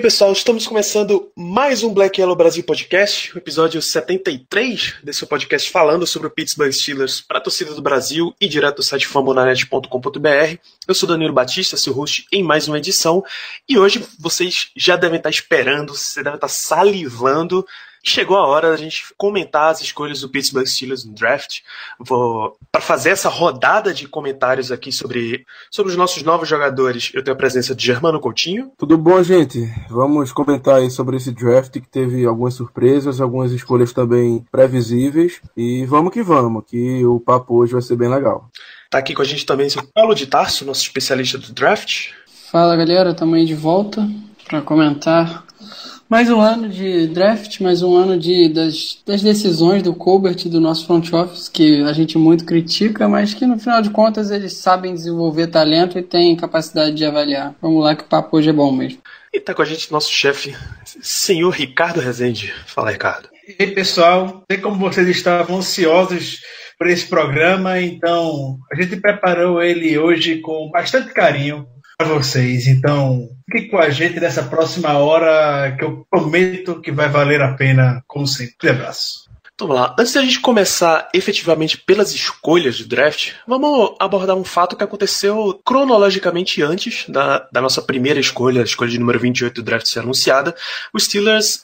bem, pessoal, estamos começando mais um Black Yellow Brasil Podcast, o episódio 73 desse podcast falando sobre o Pittsburgh Steelers para a torcida do Brasil e direto do site fambonanet.com.br. Eu sou Danilo Batista, seu host em mais uma edição, e hoje vocês já devem estar esperando, você deve estar salivando Chegou a hora da gente comentar as escolhas do Pittsburgh Steelers no draft. Vou para fazer essa rodada de comentários aqui sobre, sobre os nossos novos jogadores. Eu tenho a presença de Germano Coutinho. Tudo bom, gente? Vamos comentar aí sobre esse draft que teve algumas surpresas, algumas escolhas também previsíveis e vamos que vamos, que o papo hoje vai ser bem legal. Tá aqui com a gente também o Paulo de Tarso, nosso especialista do draft. Fala, galera, estamos aí de volta para comentar mais um ano de draft, mais um ano de, das, das decisões do Colbert e do nosso front office, que a gente muito critica, mas que no final de contas eles sabem desenvolver talento e têm capacidade de avaliar. Vamos lá que o papo hoje é bom mesmo. E tá com a gente nosso chefe, senhor Ricardo Rezende. Fala, Ricardo. E aí, pessoal, sei como vocês estavam ansiosos por esse programa, então a gente preparou ele hoje com bastante carinho para vocês. Então, fique com a gente nessa próxima hora que eu prometo que vai valer a pena, como sempre. Um abraço. Então vamos lá. Antes da gente começar efetivamente pelas escolhas do draft, vamos abordar um fato que aconteceu cronologicamente antes da, da nossa primeira escolha, a escolha de número 28 do draft ser anunciada. O Steelers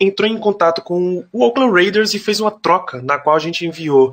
entrou em contato com o Oakland Raiders e fez uma troca na qual a gente enviou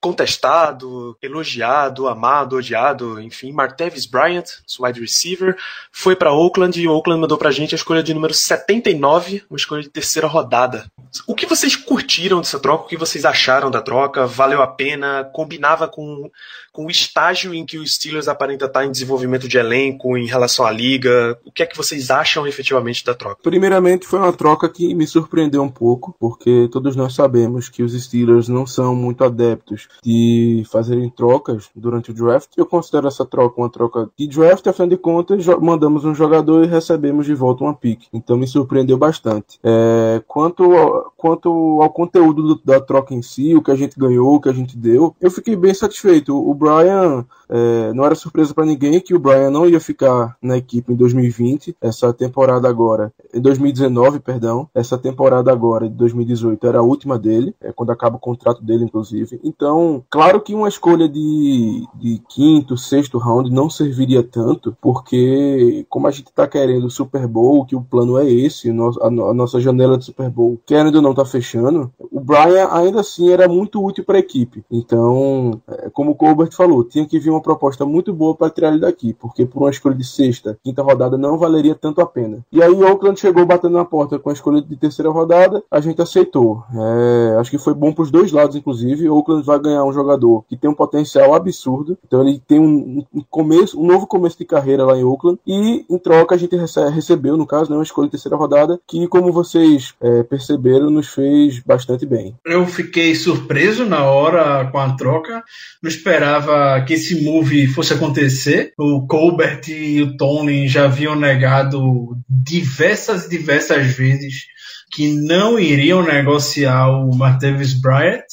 contestado, elogiado, amado, odiado, enfim, Martavis Bryant, wide receiver, foi para Oakland e Oakland mandou pra gente a escolha de número 79, uma escolha de terceira rodada. O que vocês curtiram dessa troca? O que vocês acharam da troca? Valeu a pena? Combinava com, com o estágio em que o Steelers aparenta estar em desenvolvimento de elenco em relação à liga? O que é que vocês acham efetivamente da troca? Primeiramente, foi uma troca que me surpreendeu um pouco, porque todos nós sabemos que os Steelers não são muito adeptos de fazerem trocas durante o draft. Eu considero essa troca uma troca de draft, afinal de contas, mandamos um jogador e recebemos de volta uma pick. Então me surpreendeu bastante. É, quanto, ao, quanto ao conteúdo do, da troca em si, o que a gente ganhou, o que a gente deu, eu fiquei bem satisfeito. O Brian é, não era surpresa para ninguém que o Brian não ia ficar na equipe em 2020, essa temporada agora, em 2019, perdão, essa temporada agora de 2018 era a última dele, é quando acaba o contrato dele, inclusive. Então, claro que uma escolha de, de quinto, sexto round não serviria tanto, porque como a gente está querendo o Super Bowl, que o plano é esse, a, nossa janela de Super Bowl, querendo ou não tá fechando, o Brian ainda assim era muito útil para a equipe. Então, é, como o Colbert falou, tinha que vir uma proposta muito boa para tirar ele daqui, porque por uma escolha de sexta, quinta rodada não valeria tanto a pena. E aí Oakland chegou batendo na porta com a escolha de terceira rodada, a gente aceitou. É, acho que foi bom para os dois lados, inclusive. Oakland vai ganhar um jogador que tem um potencial absurdo, então ele tem um, um começo, um novo começo de carreira lá em Oakland e em troca a gente recebe, recebeu, no caso, né, uma escolha de terceira rodada que, como vocês é, perceberam, nos fez bastante bem. Eu fiquei surpreso na hora com a troca, não esperava que esse move fosse acontecer. O Colbert e o Tony já haviam negado diversas, diversas vezes que não iriam negociar o Martavis Bryant,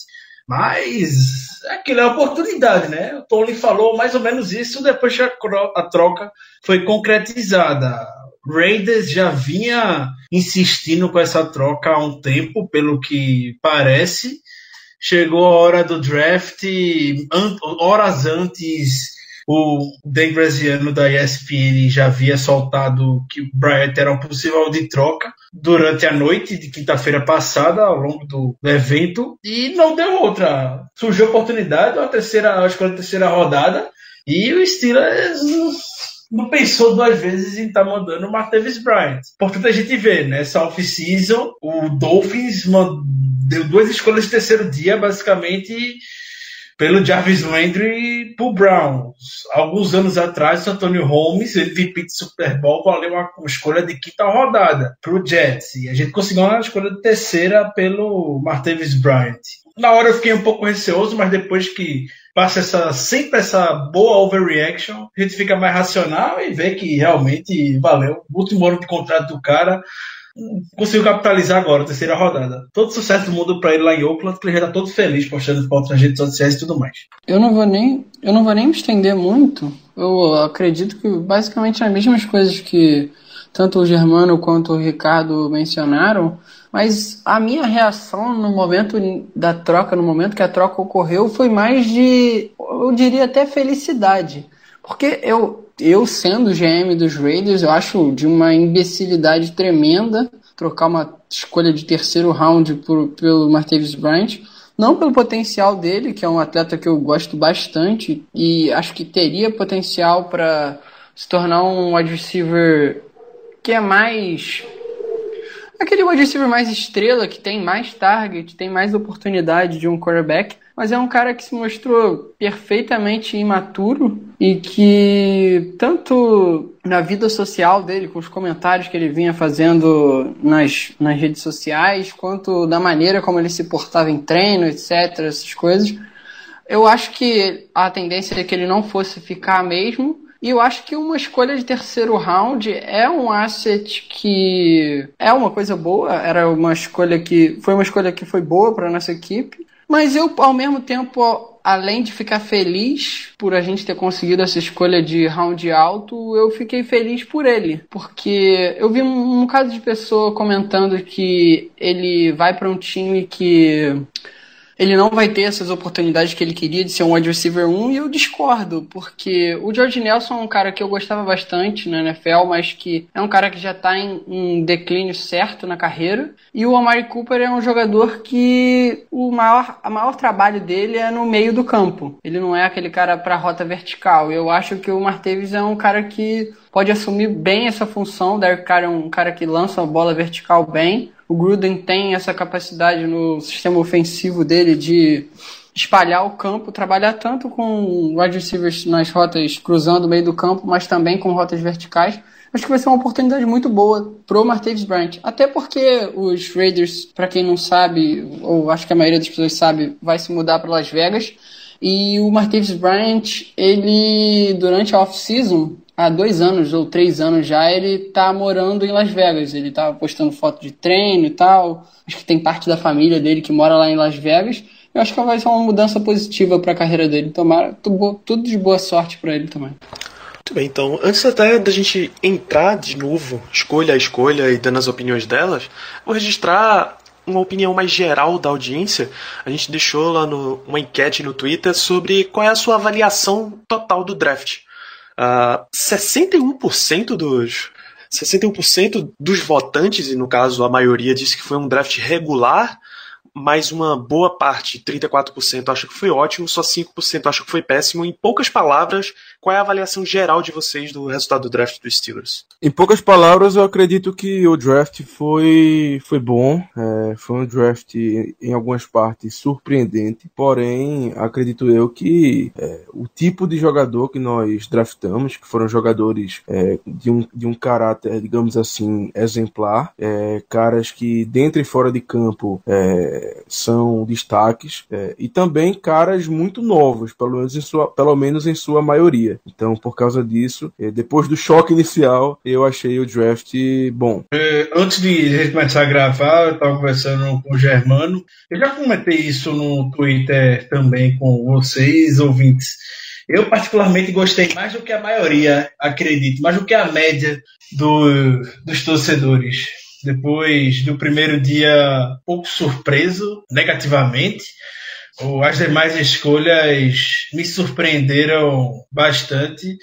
mas aquilo é a oportunidade, né? O Tony falou mais ou menos isso depois que a troca foi concretizada. Raiders já vinha insistindo com essa troca há um tempo, pelo que parece. Chegou a hora do draft, horas antes o Dan Graziano da ESPN já havia soltado que o Bryant era um possível de troca durante a noite de quinta-feira passada, ao longo do, evento, e não deu outra. Surgiu a oportunidade, a terceira, acho que a terceira rodada, e o Steelers não pensou duas vezes em estar tá mandando o Martavis Bryant. Portanto, a gente vê, nessa off-season, o Dolphins deu duas escolhas de terceiro dia, basicamente pelo Jarvis Landry pro Browns. Alguns anos atrás, o Antonio Holmes, MVP de Super Bowl, valeu uma escolha de quinta rodada pro Jets. E a gente conseguiu uma escolha de terceira pelo Martavis Bryant. Na hora eu fiquei um pouco receoso, mas depois que passa essa, sempre essa boa overreaction, a gente fica mais racional e vê que realmente valeu. Último ano de contrato do cara conseguiu capitalizar agora, terceira rodada. Todo sucesso do mundo para ele lá em Oakland, que ele já tá todo feliz postando fotos nas redes sociais e tudo mais. Eu não vou nem, eu não vou nem me estender muito. Eu acredito que basicamente as mesmas coisas que tanto o Germano quanto o Ricardo mencionaram, mas a minha reação no momento da troca, no momento que a troca ocorreu, foi mais de, eu diria até felicidade. Porque eu, eu sendo GM dos Raiders, eu acho de uma imbecilidade tremenda trocar uma escolha de terceiro round por, pelo Martavis Bryant. Não pelo potencial dele, que é um atleta que eu gosto bastante e acho que teria potencial para se tornar um wide receiver que é mais aquele wide receiver mais estrela, que tem mais target, tem mais oportunidade de um quarterback, mas é um cara que se mostrou perfeitamente imaturo e que tanto na vida social dele, com os comentários que ele vinha fazendo nas, nas redes sociais, quanto da maneira como ele se portava em treino, etc, essas coisas, eu acho que a tendência é que ele não fosse ficar mesmo, e eu acho que uma escolha de terceiro round é um asset que é uma coisa boa, era uma escolha que foi uma escolha que foi boa para nossa equipe, mas eu ao mesmo tempo além de ficar feliz por a gente ter conseguido essa escolha de round alto, eu fiquei feliz por ele, porque eu vi um, um caso de pessoa comentando que ele vai para um time que ele não vai ter essas oportunidades que ele queria de ser um wide receiver 1 e eu discordo, porque o George Nelson é um cara que eu gostava bastante na NFL, mas que é um cara que já está em um declínio certo na carreira, e o Amari Cooper é um jogador que o maior, a maior trabalho dele é no meio do campo. Ele não é aquele cara para rota vertical. Eu acho que o Martavis é um cara que pode assumir bem essa função. Derek Carr é um cara que lança a bola vertical bem. O Gruden tem essa capacidade no sistema ofensivo dele de espalhar o campo, trabalhar tanto com wide receivers nas rotas cruzando o meio do campo, mas também com rotas verticais. Acho que vai ser uma oportunidade muito boa pro Martavis Bryant. Até porque os Raiders, para quem não sabe, ou acho que a maioria das pessoas sabe, vai se mudar para Las Vegas. E o Martavis Bryant, ele durante a off-season, há dois anos ou três anos já, ele tá morando em Las Vegas. Ele tá postando foto de treino e tal. Acho que tem parte da família dele que mora lá em Las Vegas. Eu acho que vai ser uma mudança positiva para a carreira dele. Tomara tudo de boa sorte para ele também. Muito bem, então, antes até da gente entrar de novo, escolha a escolha e dando as opiniões delas, vou registrar uma opinião mais geral da audiência. A gente deixou lá no, uma enquete no Twitter sobre qual é a sua avaliação total do draft. Uh, 61% dos 61% dos votantes, e no caso a maioria disse que foi um draft regular, mas uma boa parte, 34%, acha que foi ótimo, só 5% acha que foi péssimo. Em poucas palavras, qual é a avaliação geral de vocês do resultado do draft dos Steelers? Em poucas palavras, eu acredito que o draft foi, foi bom. É, foi um draft, em algumas partes, surpreendente. Porém, acredito eu que é, o tipo de jogador que nós draftamos, que foram jogadores é, de, um, de um caráter, digamos assim, exemplar, é, caras que dentro e fora de campo são destaques é, e também caras muito novos, pelo menos em sua, pelo menos em sua maioria. Então, por causa disso, é, depois do choque inicial, eu achei o draft bom. É, antes de a gente começar a gravar, eu estava conversando com o Germano. Eu já comentei isso no Twitter também com vocês, ouvintes. Eu particularmente gostei mais do que a maioria, acredito, mais do que a média do, dos torcedores depois do primeiro dia pouco surpreso negativamente. As demais escolhas me surpreenderam bastante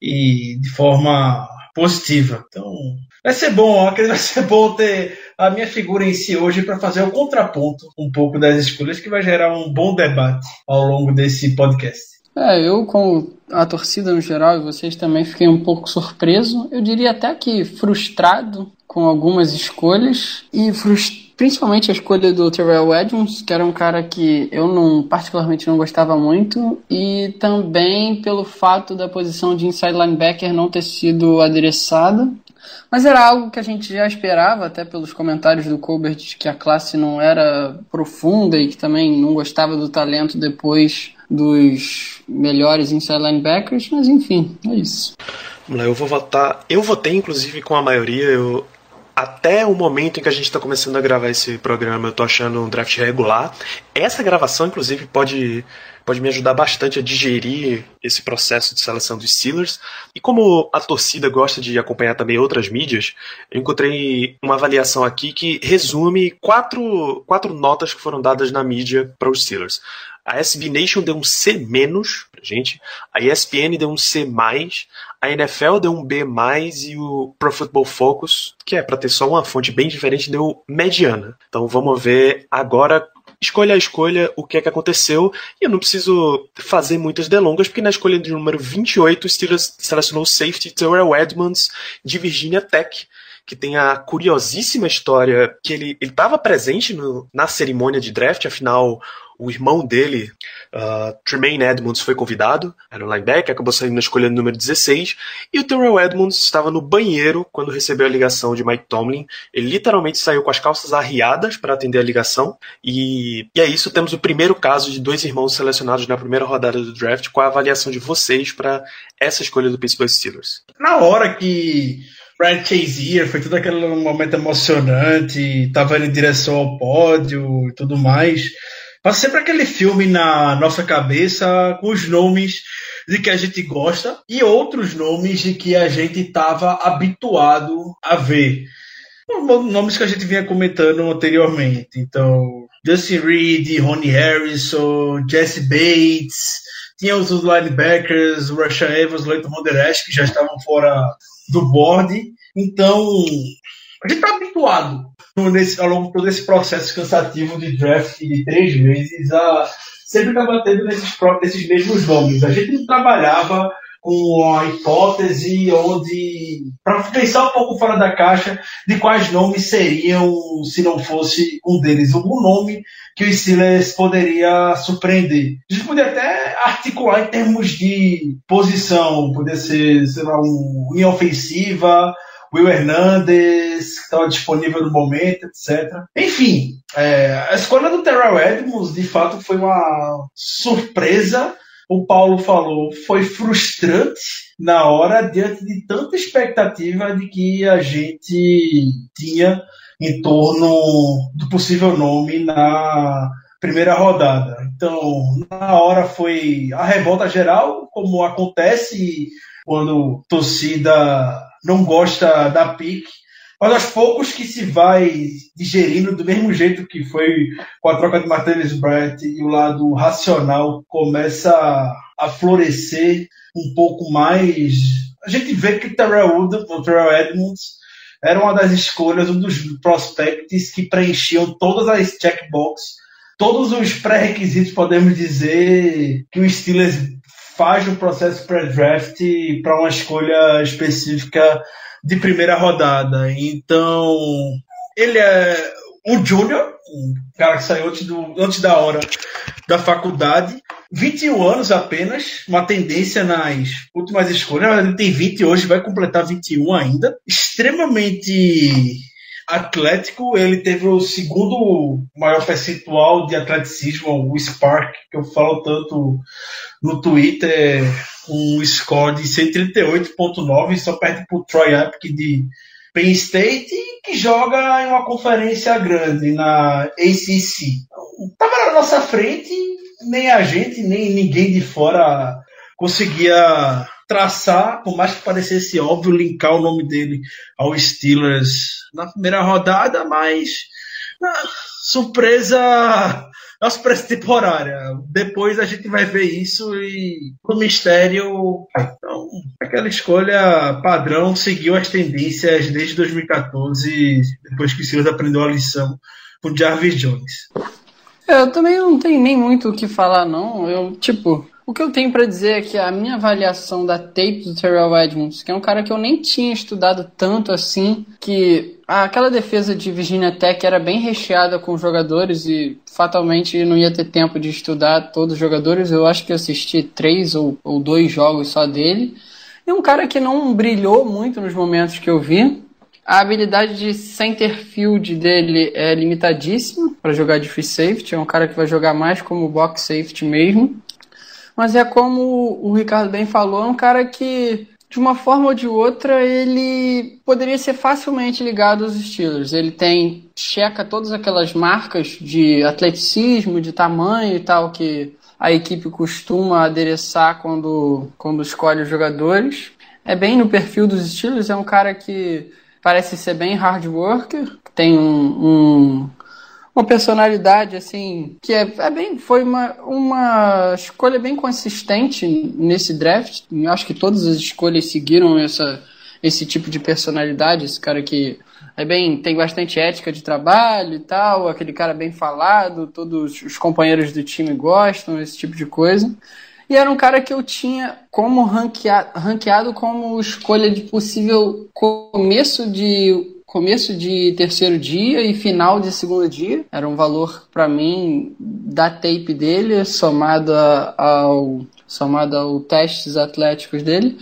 e de forma positiva. Então, vai ser bom, acredito vai ser bom ter a minha figura em si hoje para fazer o contraponto um pouco das escolhas que vai gerar um bom debate ao longo desse podcast. É, eu com a torcida no geral e vocês também fiquei um pouco surpreso. Eu diria até que frustrado com algumas escolhas e principalmente a escolha do Terrell Edmonds, que era um cara que eu não particularmente não gostava muito, e também pelo fato da posição de inside linebacker não ter sido adereçada. Mas era algo que a gente já esperava, até pelos comentários do Colbert, que a classe não era profunda e que também não gostava do talento depois dos melhores inside linebackers, mas enfim, é isso. Eu vou votar. Eu votei, inclusive, com a maioria. Eu, até o momento em que a gente está começando a gravar esse programa, eu tô achando um draft regular. Essa gravação, inclusive, pode, pode me ajudar bastante a digerir esse processo de seleção dos Steelers. E como a torcida gosta de acompanhar também outras mídias, eu encontrei uma avaliação aqui que resume quatro, quatro notas que foram dadas na mídia para os Steelers. A SB Nation deu um C menos pra gente, a ESPN deu um C mais, a NFL deu um B mais e o Pro Football Focus, que é para ter só uma fonte bem diferente, deu mediana. Então vamos ver agora escolha a escolha, o que é que aconteceu. E eu não preciso fazer muitas delongas, porque na escolha de número 28, o Steelers selecionou o safety Terrell Edmonds, de Virginia Tech, que tem a curiosíssima história que ele estava presente no, na cerimônia de draft, afinal, o irmão dele, uh, Tremaine Edmonds, foi convidado, era um linebacker, acabou saindo na escolha número 16, e o Terrell Edmonds estava no banheiro quando recebeu a ligação de Mike Tomlin. Ele literalmente saiu com as calças arriadas para atender a ligação, e, e é isso, temos o primeiro caso de dois irmãos selecionados na primeira rodada do draft. Qual a avaliação de vocês para essa escolha do Pittsburgh Steelers? Na hora que Brad Chazier, foi todo aquele momento emocionante, tava indo em direção ao pódio e tudo mais. Passa sempre aquele filme na nossa cabeça com os nomes de que a gente gosta e outros nomes de que a gente estava habituado a ver. Nomes que a gente vinha comentando anteriormente. Então, Justin Reed, Ronnie Harrison, Jesse Bates, tinha os linebackers, o Rashan Evans, Leighton Monderesh, que já estavam fora do board. Então, a gente está habituado nesse, ao longo de todo esse processo cansativo de draft de três meses a sempre estar batendo nesses, nesses mesmos nomes. A gente não trabalhava com a hipótese onde, para pensar um pouco fora da caixa, de quais nomes seriam, se não fosse um deles, algum nome que o Steelers poderia surpreender. A gente poderia até articular em termos de posição, poderia ser, sei lá, um linha ofensiva, Will Hernandez, que estava disponível no momento, etc. Enfim, é, a escolha do Terrell Edmonds, de fato, foi uma surpresa. O Paulo falou, foi frustrante na hora, diante de tanta expectativa de que a gente tinha em torno do possível nome na primeira rodada. Então, na hora foi a revolta geral, como acontece quando torcida não gosta da pique, mas aos poucos que se vai digerindo do mesmo jeito que foi com a troca de Martinez Brett e o lado racional começa a florescer um pouco mais. A gente vê que Terrell, o Terrell Edmonds era uma das escolhas, um dos prospects que preenchiam todas as checkboxes, todos os pré-requisitos, podemos dizer, que o Steelers faz no processo pré-draft para uma escolha específica de primeira rodada. Então, ele é um júnior, um cara que saiu antes, do, antes da hora da faculdade, 21 anos apenas, uma tendência nas últimas escolhas, ele tem 20 hoje, vai completar 21 ainda, extremamente atlético, ele teve o segundo maior percentual de atleticismo, o Spark, que eu falo tanto no Twitter, um score de 138.9, só perde para o Troy Apke de Penn State, que joga em uma conferência grande, na ACC. Estava na nossa frente, nem a gente, nem ninguém de fora conseguia traçar, por mais que parecesse óbvio, linkar o nome dele ao Steelers na primeira rodada, mas ah, surpresa, uma surpresa temporária. Depois a gente vai ver isso e o mistério. Então, aquela escolha padrão seguiu as tendências desde 2014, depois que o Steelers aprendeu a lição com Jarvis Jones. Eu também não tenho nem muito o que falar, não. Eu, tipo, O que eu tenho para dizer é que a minha avaliação da tape do Terrell Edmonds, que é um cara que eu nem tinha estudado tanto assim, que aquela defesa de Virginia Tech era bem recheada com jogadores e fatalmente não ia ter tempo de estudar todos os jogadores. Eu acho que eu assisti três ou, ou dois jogos só dele. E um cara que não brilhou muito nos momentos que eu vi. A habilidade de center field dele é limitadíssima para jogar de free safety. É um cara que vai jogar mais como box safety mesmo. Mas é como o Ricardo bem falou, é um cara que de uma forma ou de outra, ele poderia ser facilmente ligado aos Steelers. Ele tem, checa todas aquelas marcas de atleticismo, de tamanho e tal que a equipe costuma adereçar quando, quando escolhe os jogadores. É bem no perfil dos Steelers, é um cara que parece ser bem hard worker, tem um, um uma personalidade assim que é, é, bem foi uma, uma escolha bem consistente nesse draft. Eu acho que todas as escolhas seguiram essa esse tipo de personalidade, esse cara que é bem tem bastante ética de trabalho e tal, aquele cara bem falado, todos os companheiros do time gostam, esse tipo de coisa. E era um cara que eu tinha como ranqueado, ranqueado como escolha de possível começo de começo de terceiro dia e final de segundo dia. Era um valor para mim da tape dele, somado ao somado ao testes atléticos dele.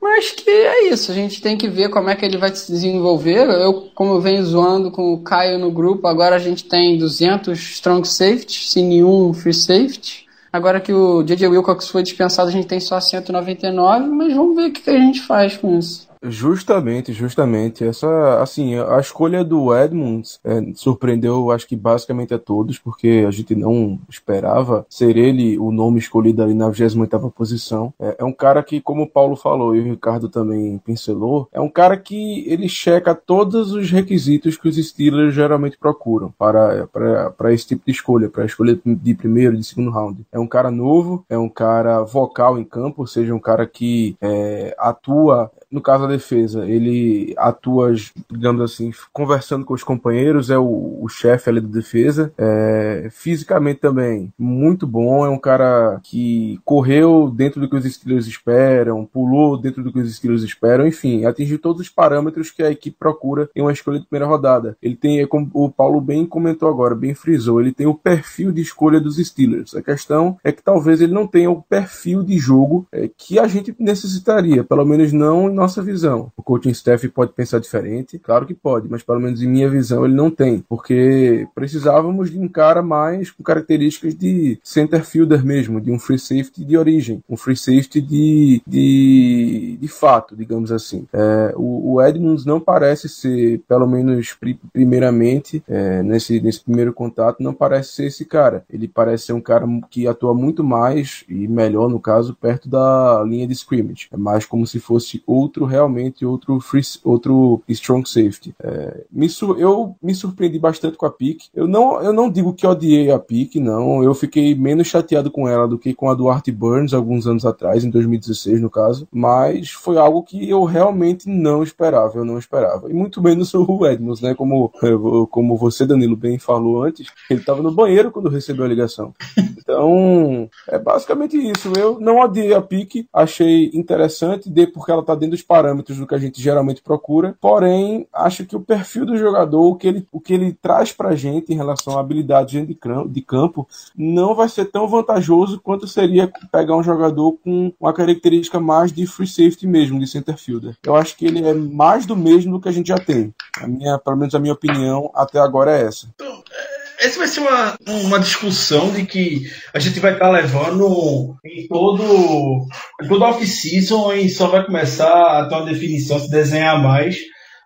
Mas que é isso, a gente tem que ver como é que ele vai se desenvolver. Eu, como eu venho zoando com o Caio no grupo, agora a gente tem 200 strong safety, sem nenhum free safety. Agora que o J.J. Wilcox foi dispensado, a gente tem só 199, mas vamos ver o que a gente faz com isso. Justamente, justamente. Essa, assim, a escolha do Edmonds é, surpreendeu, acho que basicamente a todos, porque a gente não esperava ser ele o nome escolhido ali na 28 posição. É, é, um cara que, como o Paulo falou e o Ricardo também pincelou, é um cara que ele checa todos os requisitos que os Steelers geralmente procuram para, para, para esse tipo de escolha, para a escolha de primeiro, de segundo round. É um cara novo, é um cara vocal em campo, ou seja, um cara que é, atua no caso da defesa, ele atua, digamos assim, conversando com os companheiros, é o, o chefe ali da defesa. É, fisicamente também, muito bom. É um cara que correu dentro do que os Steelers esperam, pulou dentro do que os Steelers esperam, enfim, atingiu todos os parâmetros que a equipe procura em uma escolha de primeira rodada. Ele tem, é como o Paulo bem comentou agora, bem frisou, ele tem o perfil de escolha dos Steelers. A questão é que talvez ele não tenha o perfil de jogo é, que a gente necessitaria, pelo menos não nossa visão. O coaching staff pode pensar diferente, claro que pode, mas pelo menos em minha visão ele não tem, porque precisávamos de um cara mais com características de center fielder mesmo, de um free safety de origem, um free safety de, de, de fato, digamos assim. É, o, o, Edmonds não parece ser, pelo menos primeiramente, é, nesse, nesse primeiro contato, não parece ser esse cara. Ele parece ser um cara que atua muito mais e melhor, no caso, perto da linha de scrimmage. É mais como se fosse outro outro realmente outro free, outro strong safety. É, me eu me surpreendi bastante com a pick. Eu não, eu não digo que odiei a pick, não. Eu fiquei menos chateado com ela do que com a do Art Burns alguns anos atrás, em 2016 no caso. Mas foi algo que eu realmente não esperava. Eu não esperava. E muito menos o Edmonds, né? Como, como você, Danilo, bem falou antes, ele estava no banheiro quando recebeu a ligação. Então, é basicamente isso. Eu não odiei a pick, achei interessante, de porque ela tá dentro dos parâmetros do que a gente geralmente procura, porém, acho que o perfil do jogador, o que ele, o que ele traz pra gente em relação à habilidade de campo, não vai ser tão vantajoso quanto seria pegar um jogador com uma característica mais de free safety mesmo, de center fielder. Eu acho que ele é mais do mesmo do que a gente já tem. A minha, pelo menos a minha opinião até agora é essa. Então, essa vai ser uma, uma discussão de que a gente vai estar tá levando em todo em toda off-season e só vai começar a ter uma definição, se desenhar mais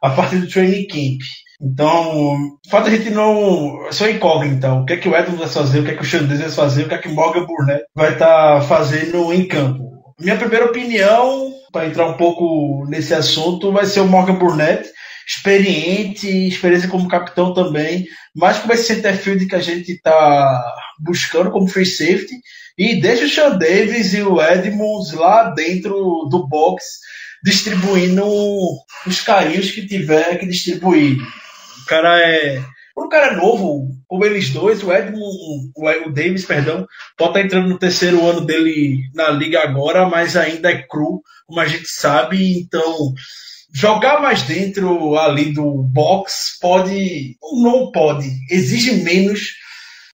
a partir do training camp. Então, o fato a gente não. É só incógnita. O que é que o Edmonds vai fazer, o que é que o Xandez vai fazer, o que é que o Morgan Burnett vai estar tá fazendo em campo. Minha primeira opinião, para entrar um pouco nesse assunto, vai ser o Morgan Burnett experiente, experiência como capitão também, mais como esse center field que a gente está buscando como free safety, e deixa o Sean Davis e o Edmonds lá dentro do box, distribuindo os carinhos que tiver que distribuir. O cara é o cara é novo, como eles dois, o Edmund, o Davis, perdão, pode estar entrando no terceiro ano dele na liga agora, mas ainda é cru, como a gente sabe, então jogar mais dentro ali do box pode, não pode, exige menos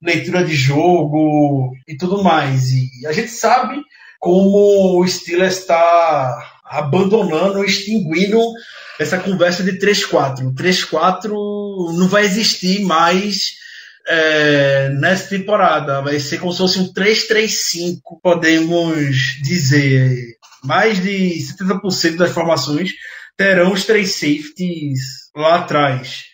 leitura de jogo e tudo mais. E a gente sabe como o Steelers está abandonando, extinguindo essa conversa de 3-4. 3-4 não vai existir mais é, nessa temporada. Vai ser como se fosse um 3-3-5, podemos dizer. Mais de 70% das formações terão os três safeties lá atrás.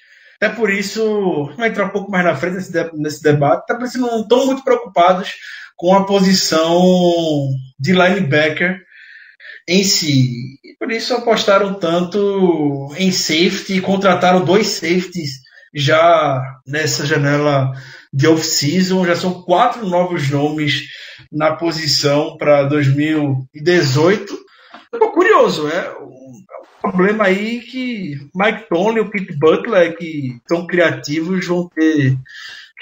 Até por isso, vai entrar um pouco mais na frente nesse, nesse debate, tá parecendo não estão muito preocupados com a posição de linebacker em si. E por isso apostaram tanto em safety contrataram dois safeties já nessa janela de off-season. Já são quatro novos nomes na posição para 2018. Estou curioso, é problema aí que Mike Tony e o Pete Butler, que são criativos, vão ter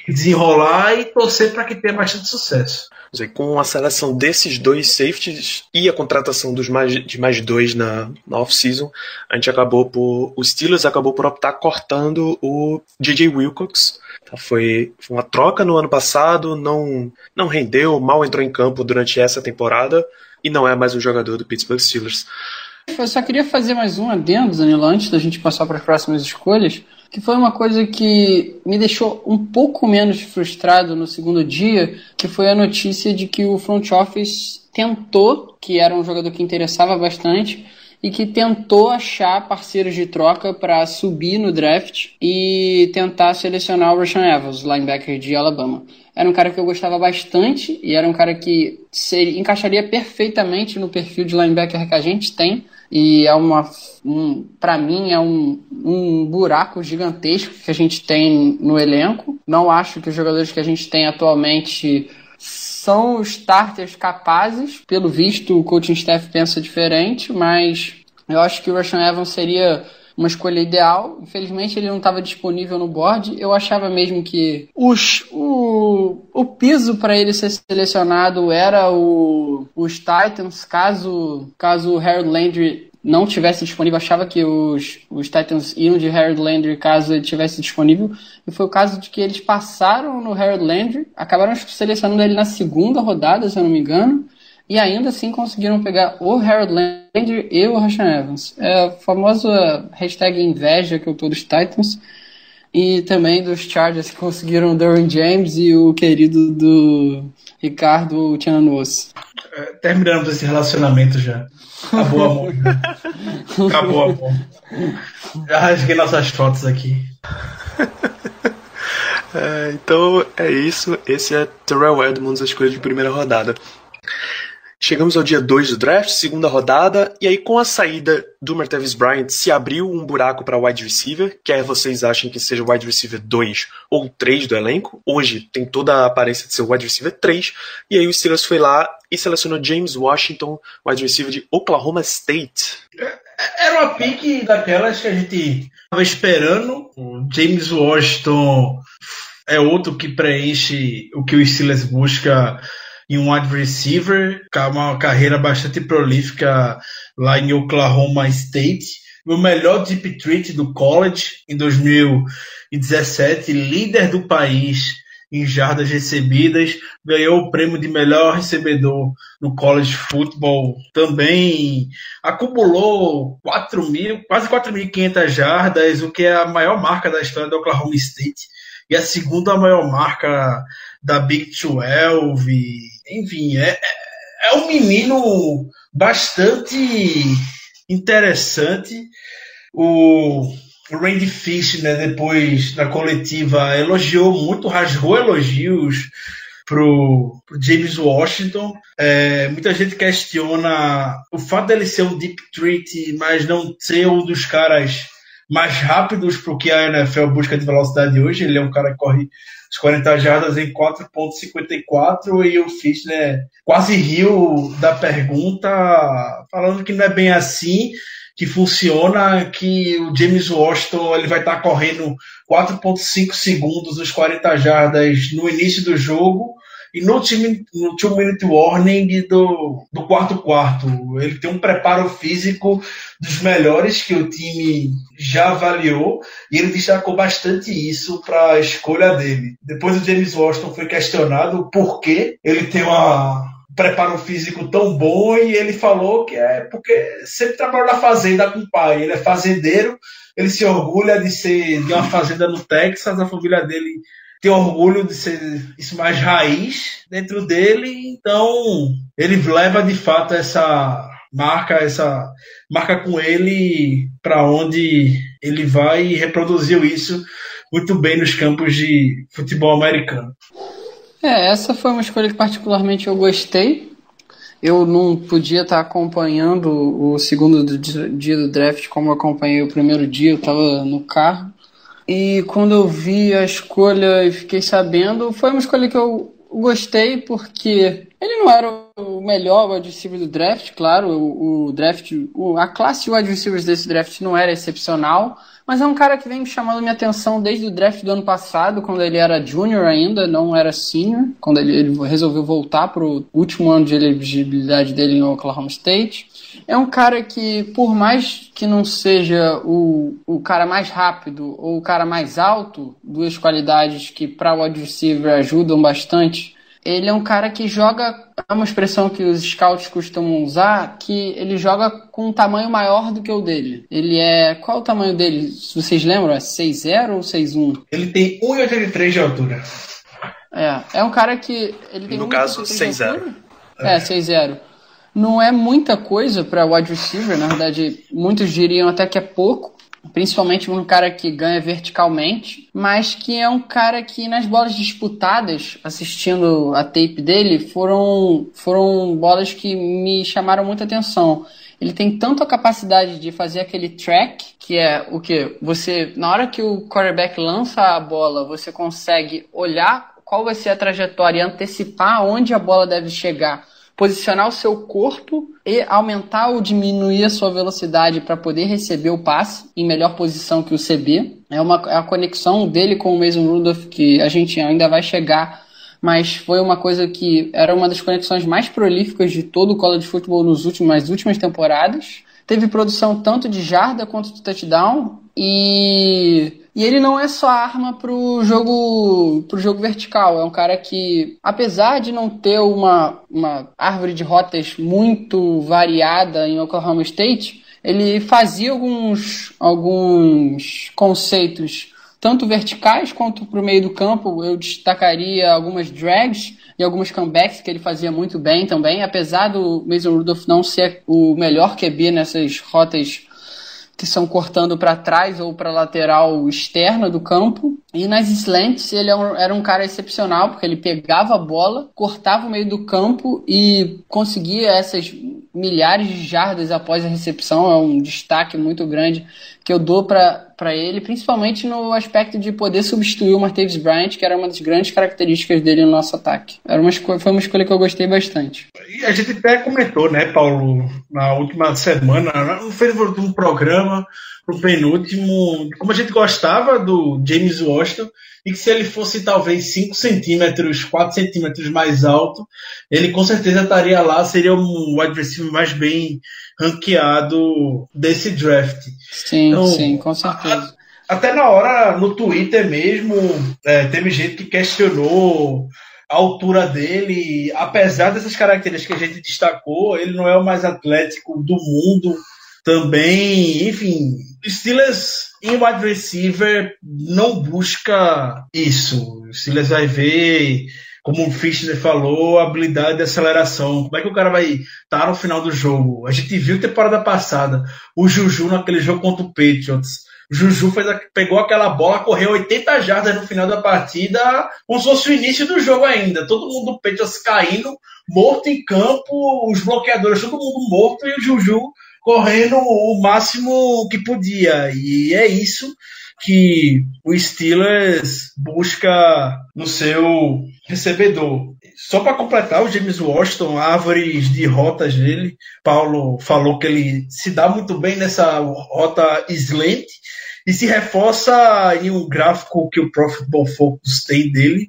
que desenrolar e torcer para que tenha bastante sucesso. Com a seleção desses dois safeties e a contratação dos mais, de mais dois na, na off-season, a gente acabou por. O Steelers acabou por optar cortando o DJ Wilcox. Tá, foi, foi uma troca no ano passado, não, não rendeu, mal entrou em campo durante essa temporada e não é mais um jogador do Pittsburgh Steelers. Eu só queria fazer mais um adendo, Danilo, antes da gente passar para as próximas escolhas, que foi uma coisa que me deixou um pouco menos frustrado no segundo dia, que foi a notícia de que o front office tentou, que era um jogador que interessava bastante, e que tentou achar parceiros de troca para subir no draft e tentar selecionar o Rashan Evans, linebacker de Alabama. Era um cara que eu gostava bastante e era um cara que seria, encaixaria perfeitamente no perfil de linebacker que a gente tem e é uma um, para mim é um, um buraco gigantesco que a gente tem no elenco. Não acho que os jogadores que a gente tem atualmente são starters capazes. Pelo visto, o coaching staff pensa diferente, mas eu acho que o Rashan Evans seria uma escolha ideal. Infelizmente ele não estava disponível no board. Eu achava mesmo que os, o, o piso para ele ser selecionado era o, os Titans, caso, caso o Harold Landry não tivesse disponível, achava que os, os Titans iam de Harold Landry caso ele tivesse disponível, e foi o caso de que eles passaram no Harold Landry, acabaram selecionando ele na segunda rodada, se eu não me engano, e ainda assim conseguiram pegar o Harold Landry e o Rashan Evans. É a famosa hashtag inveja que eu tô dos Titans e também dos Chargers que conseguiram o Derwin James e o querido do Ricardo Tianos. É, terminamos esse relacionamento já. Acabou amor. Acabou amor. Já rasguei nossas fotos aqui. É, então é isso. Esse é Terrell Edmonds, a escolha de primeira rodada. Chegamos ao dia 2 do draft, segunda rodada, e aí com a saída do Martavis Bryant se abriu um buraco para wide receiver, quer vocês achem que seja wide receiver 2 ou 3 do elenco. Hoje tem toda a aparência de ser wide receiver 3, e aí o Steelers foi lá e selecionou James Washington, wide receiver de Oklahoma State. É, era uma pique daquelas que a gente estava esperando. O James Washington é outro que preenche o que o Steelers busca em um wide receiver, uma carreira bastante prolífica lá em Oklahoma State. O melhor deep treat do college em 2017, líder do país em jardas recebidas, ganhou o prêmio de melhor recebedor no college football. Também acumulou 4 mil, quase 4.500 jardas, o que é a maior marca da história do Oklahoma State e a segunda maior marca da Big 12 enfim, é, é, um menino bastante interessante. O, Randy Fish, né, depois da coletiva, elogiou muito, rasgou elogios pro, pro James Washington. É, muita gente questiona o fato dele ser um deep treat, mas não ser um dos caras mais rápidos pro que a NFL busca de velocidade hoje. Ele é um cara que corre as 40 jardas em 4.54 e o Fischner quase riu da pergunta, falando que não é bem assim que funciona, que o James Washington ele vai estar tá correndo 4.5 segundos nos 40 jardas no início do jogo e no time no two minute warning do, do quarto quarto. Ele tem um preparo físico dos melhores que o time já avaliou e ele destacou bastante isso para a escolha dele. Depois o James Washington foi questionado por que ele tem uma preparo físico tão bom e ele falou que é porque sempre trabalhou na fazenda com o pai. Ele é fazendeiro, ele se orgulha de ser de uma fazenda no Texas, a família dele tem orgulho de ser isso mais raiz dentro dele, então ele leva de fato essa marca, essa marca com ele para onde ele vai e reproduziu isso muito bem nos campos de futebol americano. É, essa foi uma escolha que particularmente eu gostei. Eu não podia estar acompanhando o segundo dia do draft como acompanhei o primeiro dia, eu estava no carro. E quando eu vi a escolha e fiquei sabendo, foi uma escolha que eu gostei porque ele não era o melhor wide receiver do draft, claro, o, o draft, o, a classe de wide receivers desse draft não era excepcional, mas é um cara que vem chamando minha atenção desde o draft do ano passado, quando ele era junior ainda, não era senior, quando ele, ele resolveu voltar para o último ano de elegibilidade dele em Oklahoma State. É um cara que, por mais que não seja o, o cara mais rápido ou o cara mais alto, duas qualidades que para o wide receiver ajudam bastante, ele é um cara que joga, é uma expressão que os scouts costumam usar, que ele joga com um tamanho maior do que o dele. Ele é. Qual é o tamanho dele? Se vocês lembram, é 6'0 ou 6'1? Ele tem 1,83 de altura. É, é um cara que. Ele tem no caso, 6'0. É, 6'0 não é muita coisa para wide receiver, na verdade, muitos diriam até que é pouco, principalmente um cara que ganha verticalmente, mas que é um cara que nas bolas disputadas, assistindo a tape dele, foram, foram bolas que me chamaram muita atenção. Ele tem tanto a capacidade de fazer aquele track, que é o que? Você, na hora que o quarterback lança a bola, você consegue olhar qual vai ser a trajetória e antecipar onde a bola deve chegar posicionar o seu corpo e aumentar ou diminuir a sua velocidade para poder receber o passe em melhor posição que o CB. É uma é a conexão dele com o Mason Rudolph que a gente ainda vai chegar, mas foi uma coisa que era uma das conexões mais prolíficas de todo o college football nos últimos, nas últimas temporadas. Teve produção tanto de jarda quanto de touchdown e e ele não é só arma pro jogo, pro jogo vertical. É um cara que, apesar de não ter uma, uma árvore de rotas muito variada em Oklahoma State, ele fazia alguns, alguns conceitos, tanto verticais quanto para o meio do campo. Eu destacaria algumas drags e alguns comebacks que ele fazia muito bem também, apesar do Mason Rudolph não ser o melhor QB nessas rotas que são cortando para trás ou para lateral externa do campo. E nas slants ele é era um cara excepcional, porque ele pegava a bola, cortava o meio do campo e conseguia essas milhares de jardas após a recepção. É um destaque muito grande que eu dou para ele, principalmente no aspecto de poder substituir o Martavis Bryant, que era uma das grandes características dele no nosso ataque. Era uma foi uma escolha que eu gostei bastante. E a gente até comentou, né, Paulo, na última semana, no Facebook de um programa, pro penúltimo, como a gente gostava do James Washington, e que se ele fosse talvez 5 centímetros, 4 centímetros mais alto, ele com certeza estaria lá, seria um wide receiver mais bem ranqueado desse draft. Sim, então, sim, com certeza. A, até na hora, no Twitter mesmo, é, teve gente que questionou a altura dele, apesar dessas características que a gente destacou, ele não é o mais atlético do mundo também, enfim, Steelers em wide receiver não busca isso. O Steelers vai ver, como o Fischner falou, a habilidade de aceleração. Como é que o cara vai estar tá no final do jogo? A gente viu temporada passada o Juju naquele jogo contra o Patriots. O Juju fez pegou aquela bola, correu 80 jardas no final da partida, como se fosse o início do jogo ainda. Todo mundo do Patriots caindo, morto em campo, os bloqueadores, todo mundo morto e o Juju correndo o máximo que podia. E é isso que o Steelers busca no seu recebedor. só para completar, o James Washington, árvores de rotas dele, Paulo falou que ele se dá muito bem nessa rota slant e se reforça em um gráfico que o Profitable Focus tem dele,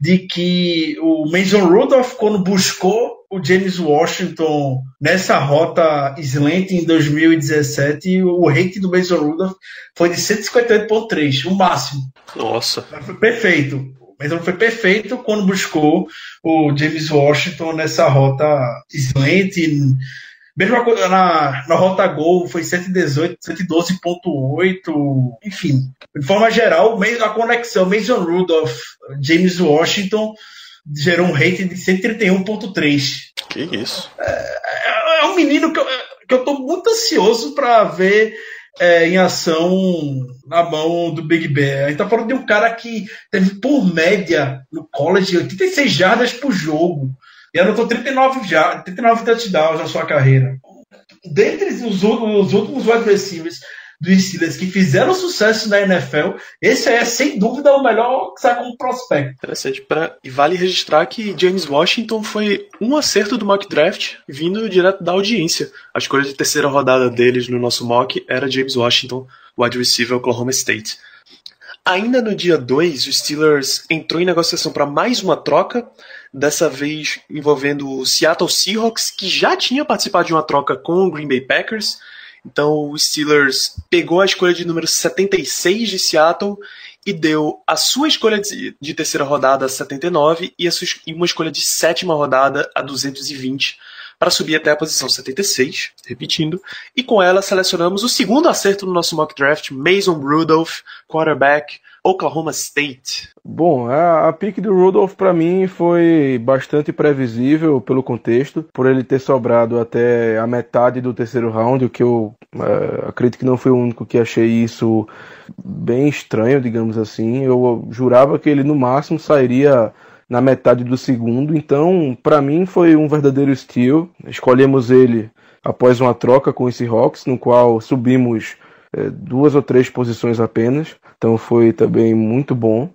de que o Mason Rudolph, quando buscou o James Washington nessa rota slant em 2017, o rate do Mason Rudolph foi de 158.3, o máximo. Nossa. Foi perfeito. O Mason foi perfeito quando buscou o James Washington nessa rota slant. Mesma coisa na, na rota gol, foi 118, 112.8, enfim. De forma geral, a conexão Mason Rudolph, James Washington gerou um rating de 131.3. Que isso? É, é um menino que eu, que eu tô muito ansioso para ver é, em ação na mão do Big Bear. A gente tá falando de um cara que teve por média no college 86 jardas por jogo. E anotou 39, já, 39 touchdowns na sua carreira. Dentre os, os últimos wide receivers dos Steelers que fizeram sucesso na NFL, esse é sem dúvida o melhor que sai como prospecto. Interessante. Pra... E vale registrar que James Washington foi um acerto do mock draft vindo direto da audiência. A escolha de terceira rodada deles no nosso mock era James Washington, wide receiver Oklahoma State. Ainda no dia 2, o Steelers entrou em negociação para mais uma troca, dessa vez envolvendo o Seattle Seahawks, que já tinha participado de uma troca com o Green Bay Packers. Então o Steelers pegou a escolha de número 76 de Seattle e deu a sua escolha de, terceira rodada a 79 e, a sua, e uma escolha de sétima rodada a 220 para subir até a posição 76, repetindo, e com ela selecionamos o segundo acerto no nosso mock draft, Mason Rudolph, quarterback, Oklahoma State. Bom, a, a pick do Rudolph para mim foi bastante previsível pelo contexto, por ele ter sobrado até a metade do terceiro round, o que eu é, acredito que não foi o único que achei isso bem estranho, digamos assim. Eu jurava que ele no máximo sairia na metade do segundo, então para mim foi um verdadeiro steal. Escolhemos ele após uma troca com esse Hawks, no qual subimos duas ou três posições apenas. Então foi também muito bom.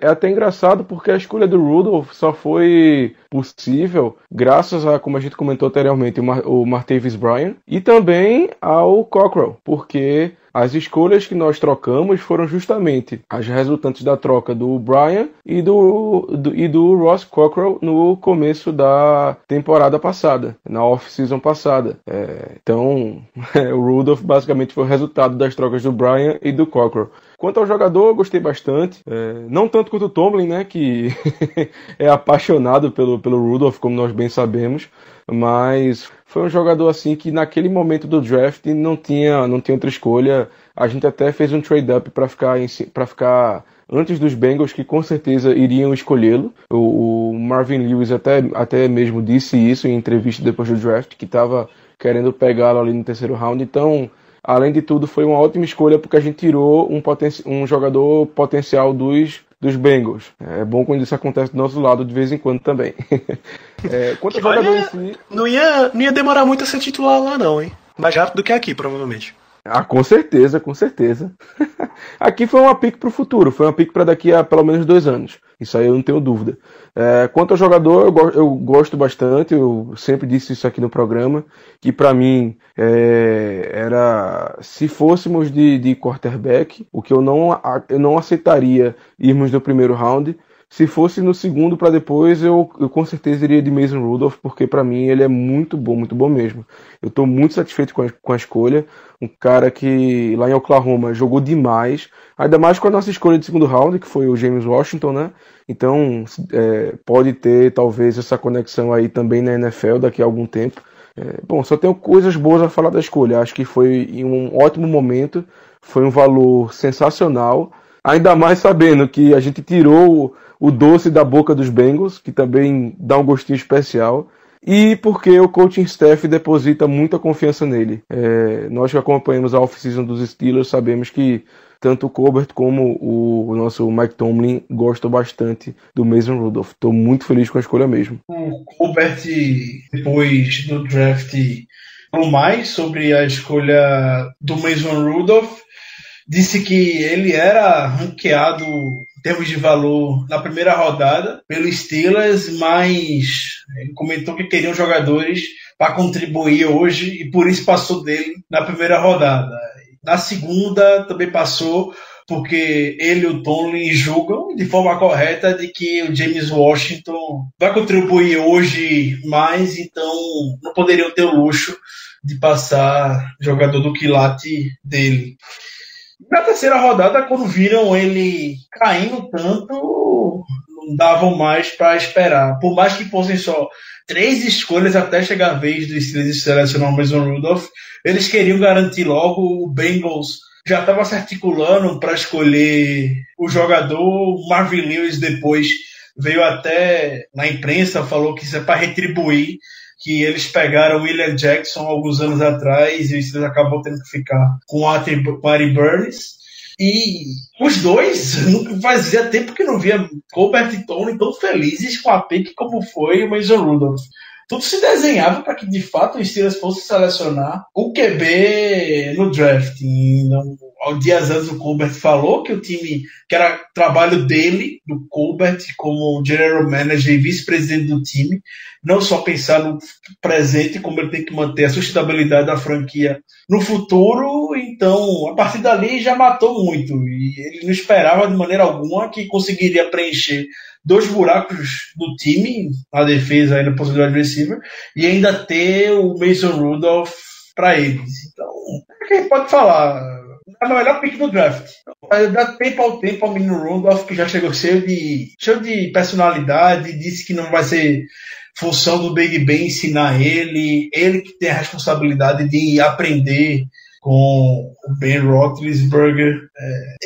É até engraçado porque a escolha do Rudolph só foi possível graças a, como a gente comentou anteriormente, o Martavis Bryan e também ao Cockrell, porque as escolhas que nós trocamos foram justamente as resultantes da troca do Brian e do, do e do Ross Cockrell no começo da temporada passada, na off-season passada. É, então, o Rudolph basicamente foi o resultado das trocas do Brian e do Cockrell. Quanto ao jogador, eu gostei bastante. É, não tanto quanto o Tomlin, né, que é apaixonado pelo, pelo Rudolph, como nós bem sabemos mas foi um jogador assim que naquele momento do draft não tinha, não tinha outra escolha. A gente até fez um trade up para ficar para ficar antes dos Bengals que com certeza iriam escolhê-lo. O, o, Marvin Lewis até, até mesmo disse isso em entrevista depois do draft que estava querendo pegá-lo ali no terceiro round. Então, além de tudo, foi uma ótima escolha porque a gente tirou um, poten um jogador potencial dos dos Bengals. É bom quando isso acontece do nosso lado de vez em quando também. é, quanto jogador em si. Não ia, não ia demorar muito a ser titular lá, não, hein? Mais rápido do que aqui, provavelmente. Ah, com certeza, com certeza. Aqui foi uma pique para o futuro, foi uma pique para daqui a pelo menos dois anos. Isso aí eu não tenho dúvida. É, quanto ao jogador, eu, go eu, gosto bastante, eu sempre disse isso aqui no programa, que para mim é, era se fôssemos de, de quarterback, o que eu não, eu não aceitaria irmos no primeiro round, se fosse no segundo para depois, eu, eu com certeza iria de Mason Rudolph, porque para mim ele é muito bom, muito bom mesmo. Eu estou muito satisfeito com a, com a escolha. Um cara que lá em Oklahoma jogou demais, ainda mais com a nossa escolha de segundo round, que foi o James Washington, né? Então é, pode ter talvez essa conexão aí também na NFL daqui a algum tempo. É, bom, só tenho coisas boas a falar da escolha. Acho que foi em um ótimo momento, foi um valor sensacional. Ainda mais sabendo que a gente tirou o doce da boca dos Bengals, que também dá um gostinho especial, e porque o coaching staff deposita muita confiança nele. É, nós que acompanhamos a off-season dos Steelers sabemos que tanto o Colbert como o, nosso Mike Tomlin gostam bastante do Mason Rudolph. Estou muito feliz com a escolha mesmo. O Colbert, depois do draft, falou mais sobre a escolha do Mason Rudolph. Disse que ele era ranqueado em termos de valor na primeira rodada pelo Steelers, mas ele comentou que queriam jogadores para contribuir hoje e por isso passou dele na primeira rodada. Na segunda também passou porque ele e o Tony julgam de forma correta de que o James Washington vai contribuir hoje mais, então não poderiam ter o luxo de passar jogador do quilate dele. Na terceira rodada, quando viram ele caindo tanto, não davam mais para esperar. Por mais que fossem só três escolhas até chegar a vez dos Steelers selecionar o Mason Rudolph, eles queriam garantir logo o Bengals já estava se articulando para escolher o jogador. Marvin Lewis depois veio até na imprensa, falou que isso é para retribuir que eles pegaram William Jackson alguns anos atrás e eles acabou tendo que ficar com Ari Burns. E os dois, fazia tempo que não via Colbert e Tony tão felizes com a pick como foi o Mason Rudolph tudo se desenhava para que de fato o Steelers fosse selecionar o QB no draft. E não, dias antes o Colbert falou que o time, que era trabalho dele, do Colbert, como general manager e vice-presidente do time, não só pensar no presente, como ele tem que manter a sustentabilidade da franquia no futuro. Então, a partir dali já matou muito. E ele não esperava de maneira alguma que conseguiria preencher dois buracos do time, na defesa ainda possibilidade de receiver, e ainda ter o Mason Rudolph para eles. Então, quem pode falar? É a melhor pick do draft. Dá tempo ao tempo ao menino Rudolph, que já chegou cheio de, cheio de personalidade, disse que não vai ser função do Big Ben ensinar ele, ele que tem a responsabilidade de aprender com o Ben Roethlisberger. É,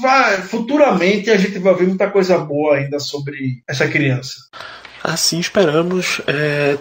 vai, futuramente a gente vai ver muita coisa boa ainda sobre essa criança. Assim esperamos. É,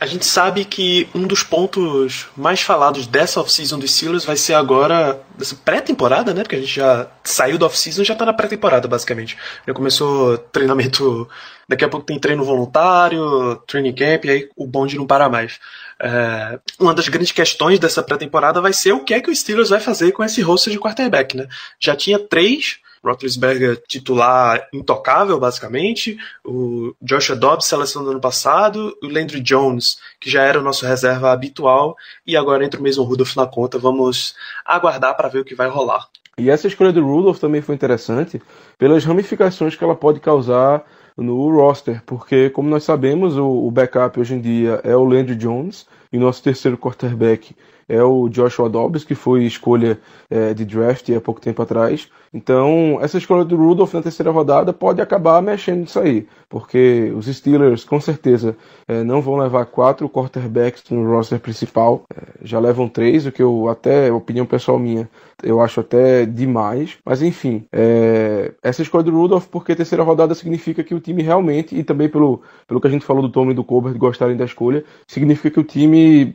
a gente sabe que um dos pontos mais falados dessa off-season dos Steelers vai ser agora, dessa pré-temporada, né? Porque a gente já saiu da off-season e já tá na pré-temporada, basicamente. Já começou treinamento. Daqui a pouco tem treino voluntário, training camp, e aí o bonde não para mais. É, uma das grandes questões dessa pré-temporada vai ser o que é que o Steelers vai fazer com esse roster de quarterback, né? Já tinha três Roethlisberger titular intocável, basicamente, o Joshua Dobbs, seleção do ano passado, o Landry Jones, que já era o nosso reserva habitual, e agora entra o Mason Rudolph na conta. Vamos aguardar para ver o que vai rolar. E essa escolha do Rudolph também foi interessante pelas ramificações que ela pode causar no roster, porque, como nós sabemos, o, o backup hoje em dia é o Landry Jones, e nosso terceiro quarterback é o Joshua Dobbs, que foi escolha é, de draft há pouco tempo atrás. Então, essa escolha do Rudolph na terceira rodada pode acabar mexendo nisso aí, porque os Steelers, com certeza, é, não vão levar quatro quarterbacks no roster principal, é, já levam três, o que eu, até, opinião pessoal minha, eu acho até demais. Mas, enfim, é, essa escolha do Rudolph, porque terceira rodada significa que o time realmente, e também pelo, pelo que a gente falou do Tommy e do Colbert gostarem da escolha, significa que o time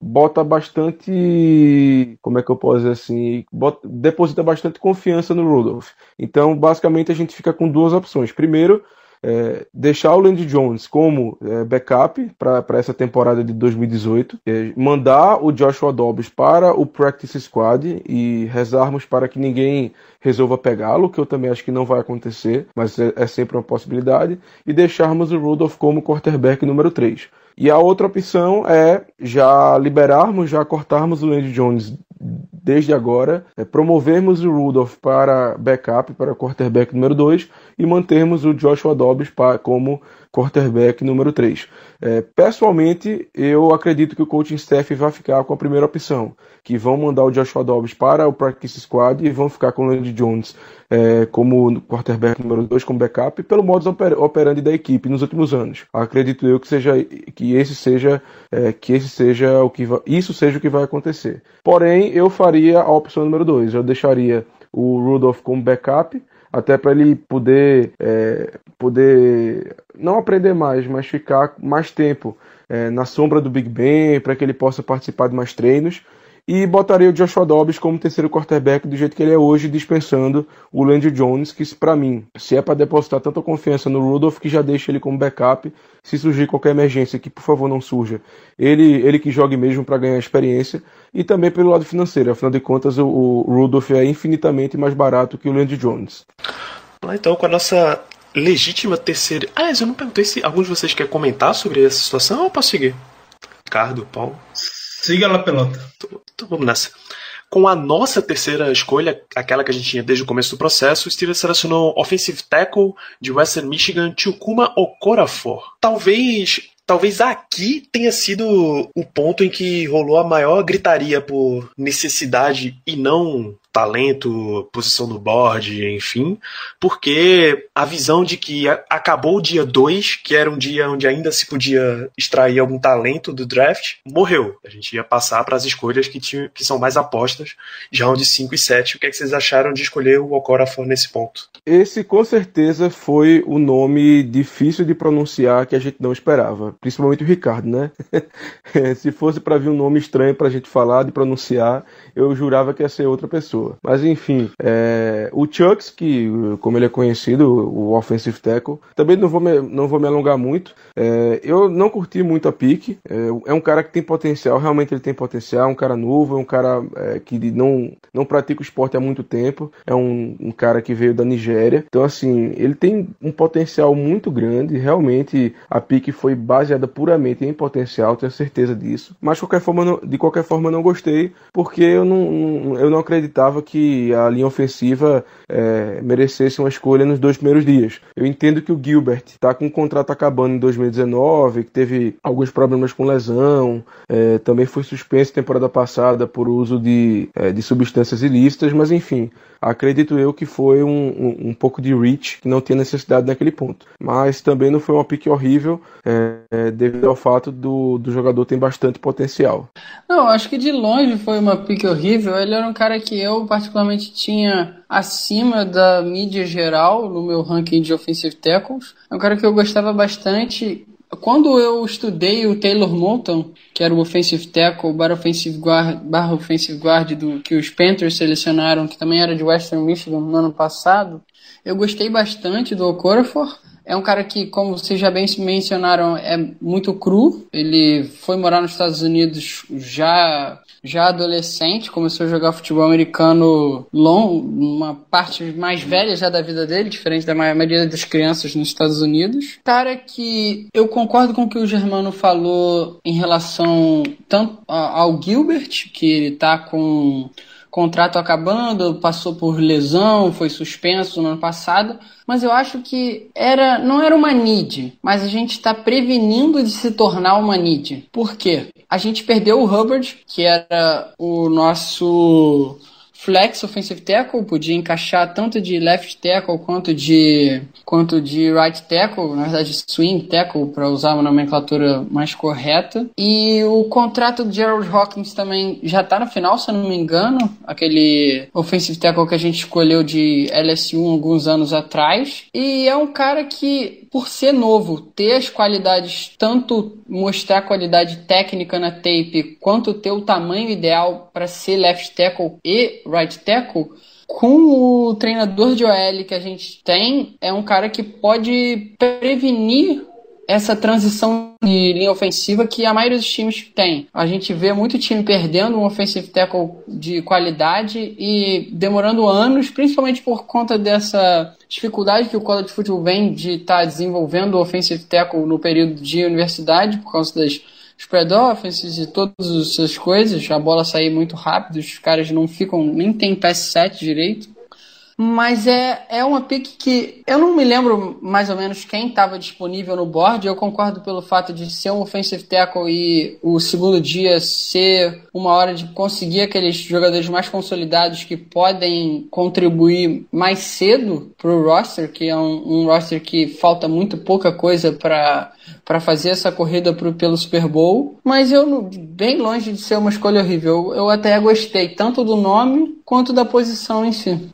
bota bastante, como é que eu posso dizer assim, bota, deposita bastante confiança no Rudolph. Então, basicamente, a gente fica com duas opções. Primeiro, é, deixar o Landy Jones como é, backup para essa temporada de 2018, é, mandar o Joshua Dobbs para o practice squad e rezarmos para que ninguém resolva pegá-lo, que eu também acho que não vai acontecer, mas é, é sempre uma possibilidade, e deixarmos o Rudolph como quarterback número 3. E a outra opção é já liberarmos, já cortarmos o Landy Jones desde agora, é, promovermos o Rudolph para backup, para quarterback número 2 e mantermos o Joshua Dobbs como quarterback número 3. É, pessoalmente, eu acredito que o coaching staff vai ficar com a primeira opção, que vão mandar o Joshua Dobbs para o practice squad e vão ficar com o Landy Jones é, como quarterback número 2, como backup, pelo modus operandi da equipe nos últimos anos. Acredito eu que seja que esse seja é, que esse seja o que isso seja o que vai acontecer. Porém, eu faria a opção número 2. Eu deixaria o Rudolph como backup até para ele poder, é, poder não aprender mais, mas ficar mais tempo é, na sombra do Big Ben, para que ele possa participar de mais treinos. E botaria o Joshua Dobbs como terceiro quarterback do jeito que ele é hoje, dispensando o Landry Jones, que para mim, se é para depositar tanta confiança no Rudolph, que já deixa ele como backup, se surgir qualquer emergência, que por favor não surja, ele, ele que jogue mesmo para ganhar experiência, e também pelo lado financeiro, afinal de contas o, o Rudolph é infinitamente mais barato que o Landry Jones. Lá então com a nossa legítima terceira. Aliás, eu não perguntei se algum de vocês quer comentar sobre essa situação ou posso seguir? Ricardo, Paulo. Siga lá, pelota. Então, então vamos nessa. Com a nossa terceira escolha, aquela que a gente tinha desde o começo do processo, o Steelers selecionou offensive tackle de Western Michigan, Chukuma Okorafor. Talvez Talvez aqui tenha sido o ponto em que rolou a maior gritaria por necessidade e não talento, posição no board, enfim, porque a visão de que acabou o dia 2, que era um dia onde ainda se podia extrair algum talento do draft, morreu. A gente ia passar para as escolhas que, tinham, que são mais apostas, já onde 5 e 7. O que, é que vocês acharam de escolher o Okorafor nesse ponto? Esse com certeza foi o nome difícil de pronunciar que a gente não esperava, principalmente o Ricardo, né? se fosse para vir um nome estranho para a gente falar, de pronunciar, eu jurava que ia ser outra pessoa pessoa. Mas enfim, é, o Chucks, que como ele é conhecido, o offensive tackle, também não vou me, não vou me alongar muito. É, eu não curti muito a pique. É, é, um cara que tem potencial, realmente ele tem potencial. É um cara novo, é um cara é, que não, não pratica o esporte há muito tempo. É um, um cara que veio da Nigéria. Então, assim, ele tem um potencial muito grande. Realmente a pique foi baseada puramente em potencial, tenho certeza disso. Mas de qualquer forma, de qualquer forma, não gostei, porque eu não, eu não acreditava que a linha ofensiva é, merecesse uma escolha nos dois primeiros dias. Eu entendo que o Gilbert está com o contrato acabando em 2019, que teve alguns problemas com lesão, é, também foi suspenso temporada passada por uso de, é, de substâncias ilícitas, mas enfim, acredito eu que foi um, um, um, pouco de reach que não tinha necessidade naquele ponto. Mas também não foi uma pique horrível, é, é, devido ao fato do, do jogador ter bastante potencial. Não, acho que de longe foi uma pique horrível. Ele era um cara que eu particularmente tinha acima da mídia geral no meu ranking de offensive tackles. É um cara que eu gostava bastante quando eu estudei o Taylor Moulton, que era o offensive tackle barra offensive guard, barra offensive guard do, que os Panthers selecionaram, que também era de Western Michigan no ano passado, eu gostei bastante do Okorafor. É um cara que, como vocês já bem mencionaram, é muito cru. Ele foi morar nos Estados Unidos já já adolescente, começou a jogar futebol americano long, uma parte mais velha já da vida dele, diferente da maioria das crianças nos Estados Unidos. Cara que eu concordo com o que o Germano falou em relação tanto ao Gilbert, que ele tá com contrato acabando, passou por lesão, foi suspenso no ano passado, mas eu acho que era não era uma need, mas a gente está prevenindo de se tornar uma need. Por quê? A gente perdeu o Hubbard, que era o nosso flex offensive tackle, podia encaixar tanto de left tackle quanto de quanto de right tackle, na verdade swing tackle para usar uma nomenclatura mais correta. E o contrato do Gerald Hawkins também já está no final, se eu não me engano, aquele offensive tackle que a gente escolheu de LSU alguns anos atrás. E é um cara que por ser novo, ter as qualidades, tanto mostrar qualidade técnica na tape, quanto ter o tamanho ideal para ser left tackle e right tackle, com o treinador de OL que a gente tem, é um cara que pode prevenir essa transição de linha ofensiva que a maioria dos times tem. A gente vê muito time perdendo um offensive tackle de qualidade e demorando anos, principalmente por conta dessa dificuldade que o college football vem de estar tá desenvolvendo o offensive tackle no período de universidade por causa das spread offenses e todas essas coisas, a bola sair muito rápido, os caras não ficam, nem tem pass set direito. Mas é, é uma pick que eu não me lembro mais ou menos quem estava disponível no board. Eu concordo pelo fato de ser um offensive tackle e o segundo dia ser uma hora de conseguir aqueles jogadores mais consolidados que podem contribuir mais cedo para o roster, que é um, um roster que falta muito pouca coisa para para fazer essa corrida pro, pelo Super Bowl, mas eu bem longe de ser uma escolha horrível. Eu até gostei tanto do nome quanto da posição em si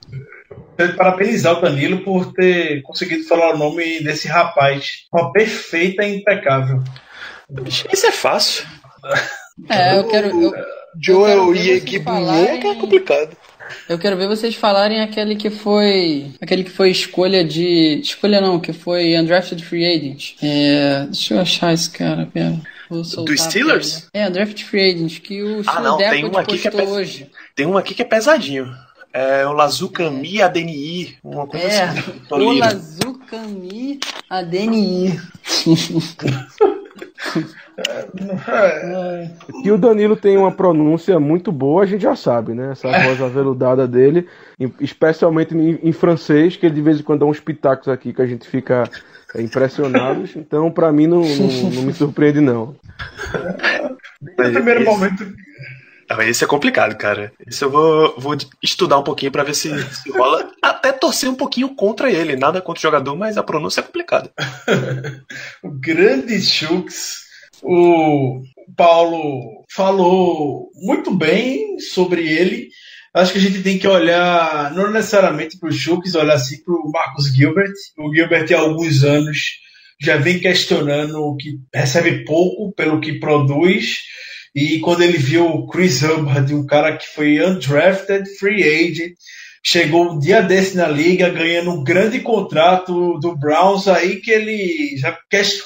parabenizar o Danilo por ter conseguido falar o nome desse rapaz. Uma perfeita e impecável. Isso é fácil. É, eu quero. Eu, Joel e Eguibunye que é complicado. Eu quero ver vocês falarem aquele que foi. Aquele que foi escolha de. Escolha não, que foi Undrafted Free Agent. É, deixa eu achar esse cara, pera. Do Steelers? É, Undrafted Free Agent, que o ah, não, tem um aqui que é pes... hoje. Tem um aqui que é pesadinho. É o Lazukami ADNI, uma coisa É, assim. Tô lindo. Olazukami ADNI. Que o Danilo tem uma pronúncia muito boa, a gente já sabe, né? Essa voz aveludada dele, especialmente em, em francês, que ele de vez em quando dá uns pitacos aqui que a gente fica é, impressionados. Então, pra mim, não, não, não me surpreende, não. No primeiro Esse- momento, Ah, mas esse é complicado, cara. Esse eu vou, vou estudar um pouquinho pra ver se, se rola. Até torcer um pouquinho contra ele. Nada contra o jogador, mas a pronúncia é complicada. o grande Chux, o Paulo falou muito bem sobre ele. Acho que a gente tem que olhar, não necessariamente para o Chux, olhar assim para o Marcus Gilbert. O Gilbert, há alguns anos, já vem questionando que recebe pouco pelo que produz. E quando ele viu o Chris Hubbard, um cara que foi undrafted, free agent, chegou um dia desse na liga, ganhando um grande contrato do Browns, aí que ele já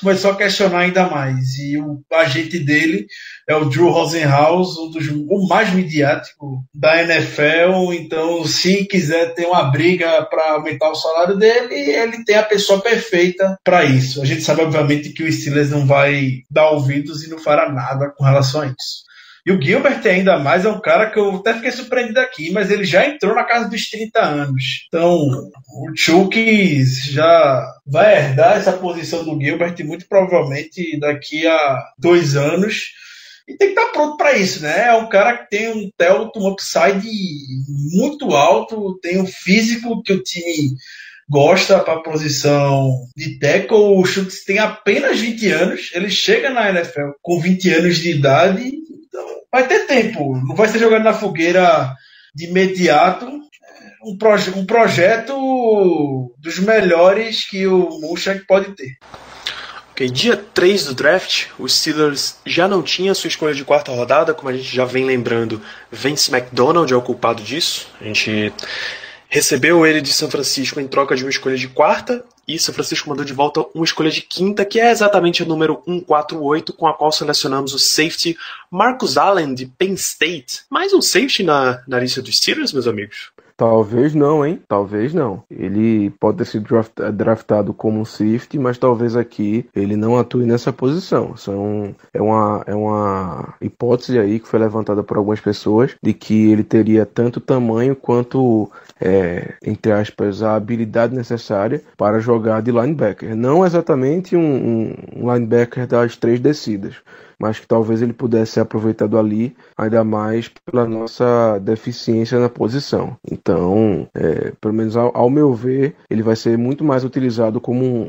começou a questionar ainda mais. E o agente dele é o Drew Rosenhaus, um dos o mais midiático da NFL. Então, se quiser ter uma briga para aumentar o salário dele, ele tem a pessoa perfeita para isso. A gente sabe, obviamente, que o Steelers não vai dar ouvidos e não fará nada com relação a isso. E o Gilbert ainda mais é um cara que eu até fiquei surpreendido aqui, mas ele já entrou na casa dos 30 anos. Então, o Chuck já vai herdar essa posição do Gilbert muito provavelmente daqui a dois anos. E tem que estar pronto para isso, né? É um cara que tem um Telton um upside muito alto, tem um físico que o time gosta para a posição de tackle. O Schultz tem apenas 20 anos, ele chega na NFL com 20 anos de idade, então vai ter tempo, não vai ser jogado na fogueira de imediato. É Um, proje um projeto dos melhores que o Munchak pode ter. Ok, dia 3 do draft, os Steelers já não tinha sua escolha de quarta rodada, como a gente já vem lembrando, Vince McDonald é o culpado disso. A gente recebeu ele de São Francisco em troca de uma escolha de quarta, e São Francisco mandou de volta uma escolha de quinta, que é exatamente a número 148, com a qual selecionamos o safety Marcus Allen de Penn State. Mais um safety na, na lista dos Steelers, meus amigos? Talvez não, hein? Talvez não. Ele pode ter sido draft- draftado como um safety, mas talvez aqui ele não atue nessa posição. São, é, uma, é uma hipótese aí que foi levantada por algumas pessoas de que ele teria tanto tamanho quanto, é, entre aspas, a habilidade necessária para jogar de linebacker. Não exatamente um- um linebacker das três descidas mas que talvez ele pudesse ser aproveitado ali, ainda mais pela nossa deficiência na posição. Então, é, pelo menos ao, ao meu ver, ele vai ser muito mais utilizado como um,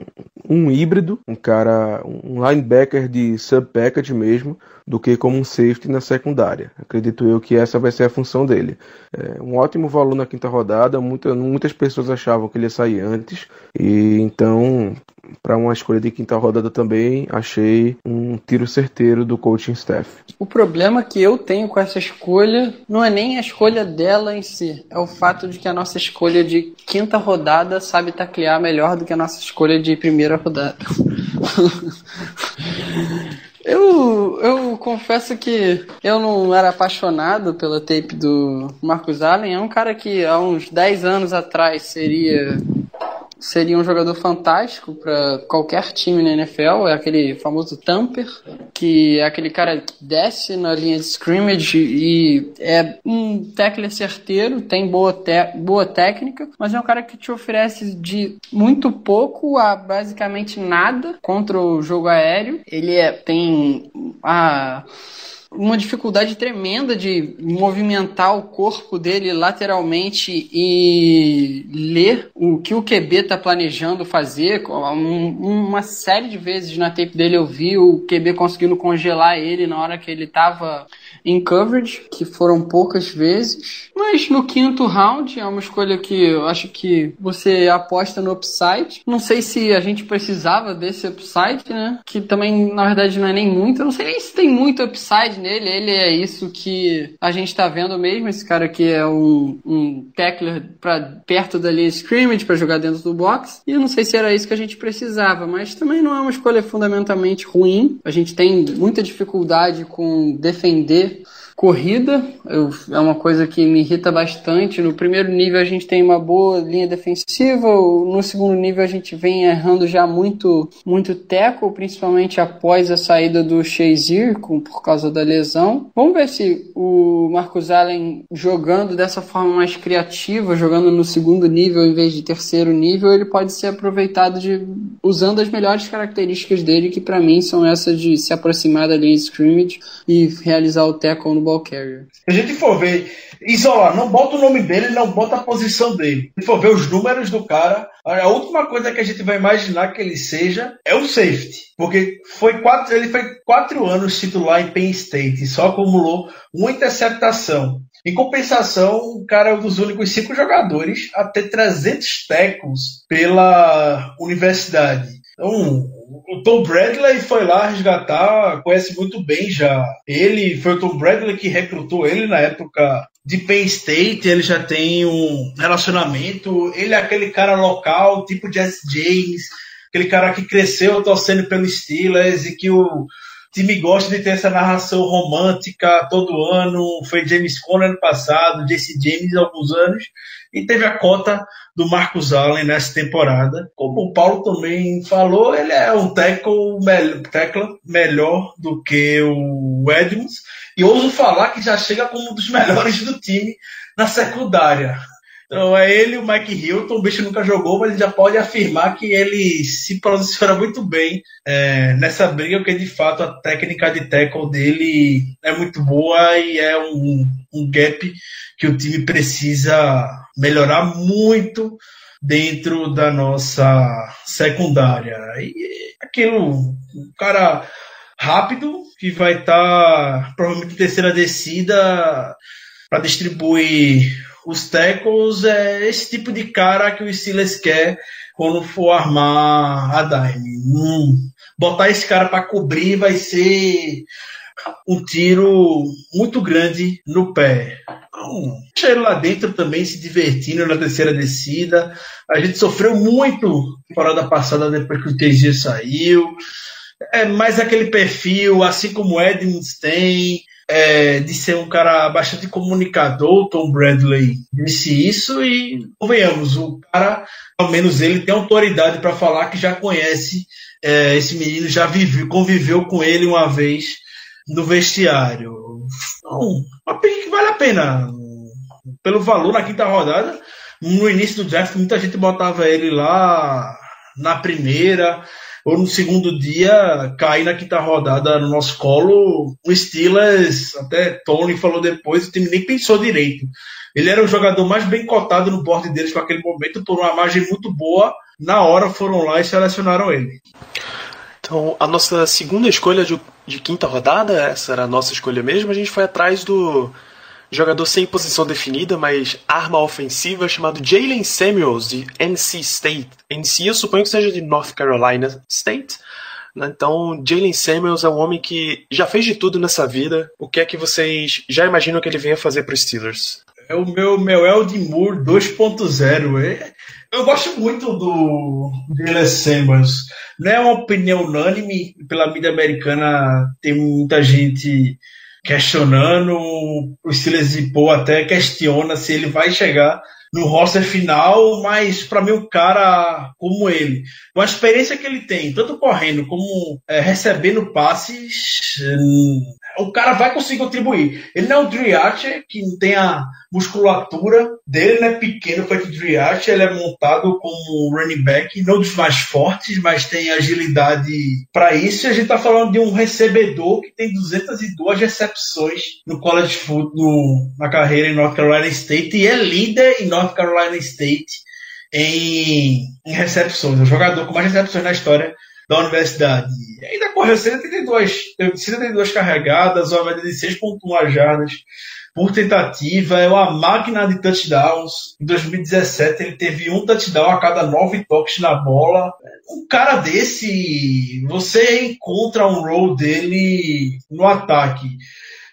um híbrido, um cara, um linebacker de sub-package mesmo, do que como um safety na secundária. Acredito eu que essa vai ser a função dele. É, um ótimo valor na quinta rodada, muita, muitas pessoas achavam que ele ia sair antes, e então para uma escolha de quinta rodada também, achei um tiro certeiro do coaching staff. O problema que eu tenho com essa escolha não é nem a escolha dela em si, é o fato de que a nossa escolha de quinta rodada sabe taclear melhor do que a nossa escolha de primeira rodada. Eu, eu confesso que eu não era apaixonado pela tape do Marcus Allen. É um cara que há uns 10 anos atrás seria seria um jogador fantástico para qualquer time na NFL. É aquele famoso tamper, que é aquele cara que desce na linha de scrimmage e é um tackler certeiro, tem boa, te- boa técnica, mas é um cara que te oferece de muito pouco a basicamente nada contra o jogo aéreo. Ele é- tem a uma dificuldade tremenda de movimentar o corpo dele lateralmente e ler o que o QB está planejando fazer. Um- uma série de vezes na tape dele eu vi o QB conseguindo congelar ele na hora que ele estava em coverage, que foram poucas vezes. Mas no quinto round é uma escolha que eu acho que você aposta no upside. Não sei se a gente precisava desse upside, né? Que também, na verdade, não é nem muito. Eu não sei nem se tem muito upside nele. Ele é isso que a gente tá vendo mesmo. Esse cara aqui é um, um tackler pra, perto da linha scrimmage para jogar dentro do box. E eu não sei se era isso que a gente precisava, mas também não é uma escolha fundamentalmente ruim. A gente tem muita dificuldade com defender corrida. Eu, é uma coisa que me irrita bastante. No primeiro nível a gente tem uma boa linha defensiva, no segundo nível a gente vem errando já muito, muito teco, principalmente após a saída do Shazier por causa da lesão. Vamos ver se o Marcos Allen jogando dessa forma mais criativa, jogando no segundo nível em vez de terceiro nível, ele pode ser aproveitado de usando as melhores características dele, que para mim são essas de se aproximar da linha scrimmage e realizar o tackle no ball carrier. Se a gente for ver, isolar, não bota o nome dele, não bota a posição dele. Se for ver os números do cara, a última coisa que a gente vai imaginar que ele seja é o safety. Porque foi quatro, ele foi quatro anos titular em Penn State e só acumulou uma interceptação. Em compensação, o cara é um dos únicos cinco jogadores a ter 300 tackles pela universidade. Então, o Tom Bradley foi lá resgatar, conhece muito bem já. Ele foi o Tom Bradley que recrutou ele na época de Penn State, ele já tem um relacionamento. Ele é aquele cara local, tipo Jesse James, aquele cara que cresceu torcendo pelo Steelers e que o time gosta de ter essa narração romântica todo ano. Foi James Conner ano passado, Jesse James alguns anos. E teve a cota do Marcos Allen nessa temporada. Como o Paulo também falou, ele é um tackle melhor do que o Edmonds. E ouso falar que já chega como um dos melhores do time na secundária. Então é ele, o Mike Hilton, o bicho nunca jogou, mas ele já pode afirmar que ele se posiciona muito bem é, nessa briga, porque de fato a técnica de tackle dele é muito boa e é um, um gap que o time precisa melhorar muito dentro da nossa secundária. E aquilo, um cara rápido que vai estar tá, provavelmente terceira descida para distribuir os tackles é esse tipo de cara que o Steelers quer quando for armar a dime. Hum, botar esse cara para cobrir vai ser um tiro muito grande no pé. Então, deixa ele lá dentro também se divertindo na terceira descida. A gente sofreu muito temporada passada depois que o TG saiu. É mais aquele perfil, assim como o Edmonds tem, é, de ser um cara bastante comunicador, Tom Bradley disse isso e convenhamos, o cara, ao menos ele tem autoridade para falar que já conhece é, esse menino, já vive, conviveu com ele uma vez no vestiário. Então, uma pick que vale a pena. Pelo valor na quinta rodada, no início do draft, muita gente botava ele lá na primeira ou no segundo dia cair na quinta rodada no nosso colo. O Steelers, até Tony falou depois, o time nem pensou direito. Ele era o jogador mais bem cotado no board deles com aquele momento, por uma margem muito boa. Na hora foram lá e selecionaram ele. Então, a nossa segunda escolha de, de quinta rodada, essa era a nossa escolha mesmo, a gente foi atrás do jogador sem posição definida, mas arma ofensiva, chamado Jalen Samuels, de NC State. NC eu suponho que seja de North Carolina State. Né? Então, Jalen Samuels é um homem que já fez de tudo nessa vida. O que é que vocês já imaginam que ele venha fazer para os Steelers? É o meu, meu Eld Moore 2.0. É, eu gosto muito do Jalen Samuels. Não é uma opinião unânime, pela mídia americana tem muita gente questionando. O Steelers de Poe até questiona se ele vai chegar no roster final, mas para mim um cara como ele, com a experiência que ele tem, tanto correndo como é, recebendo passes, hum, o cara vai conseguir contribuir. Ele não é o Driache, que não tem a musculatura dele, não é pequeno feito Driache, ele é montado como running back, não dos mais fortes, mas tem agilidade para isso. E a gente tá falando de um recebedor que tem 202 recepções no college football, na carreira em North Carolina State e é líder em North Carolina State em, em recepções. É o jogador com mais recepções na história da universidade. E ainda correu 132, 132 carregadas, uma média de 6.1 jardas por tentativa, é uma máquina de touchdowns. Em 2017 ele teve um touchdown a cada nove toques na bola. Um cara desse, você encontra um role dele no ataque.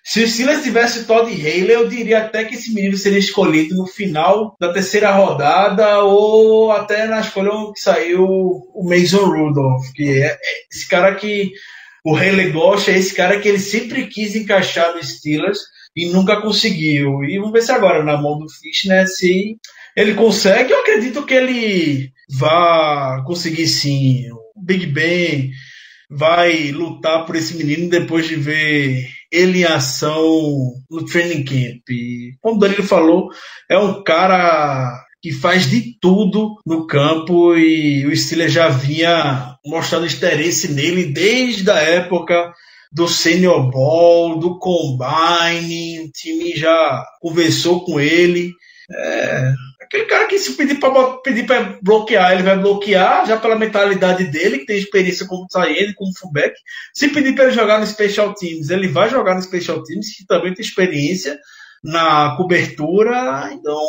Se o Silas tivesse Todd Haley, eu diria até que esse menino seria escolhido no final da terceira rodada ou até na escolha que saiu o Mason Rudolph, que é esse cara que o Haley gosta, é esse cara que ele sempre quis encaixar no Steelers. e nunca conseguiu. E vamos ver se agora, na mão do Fitness, se ele consegue. Eu acredito que ele vai conseguir sim. O Big Ben vai lutar por esse menino depois de ver ele em ação no training camp. E, como o Danilo falou, é um cara que faz de tudo no campo e o Steelers já vinha mostrando interesse nele desde a época do Senior Ball, do Combine, o time já conversou com ele. É, aquele cara que se pedir para pedir para bloquear, ele vai bloquear, já pela mentalidade dele, que tem experiência como Tayene, como fullback. Se pedir para ele jogar no Special Teams, ele vai jogar no Special Teams, que também tem experiência na cobertura, então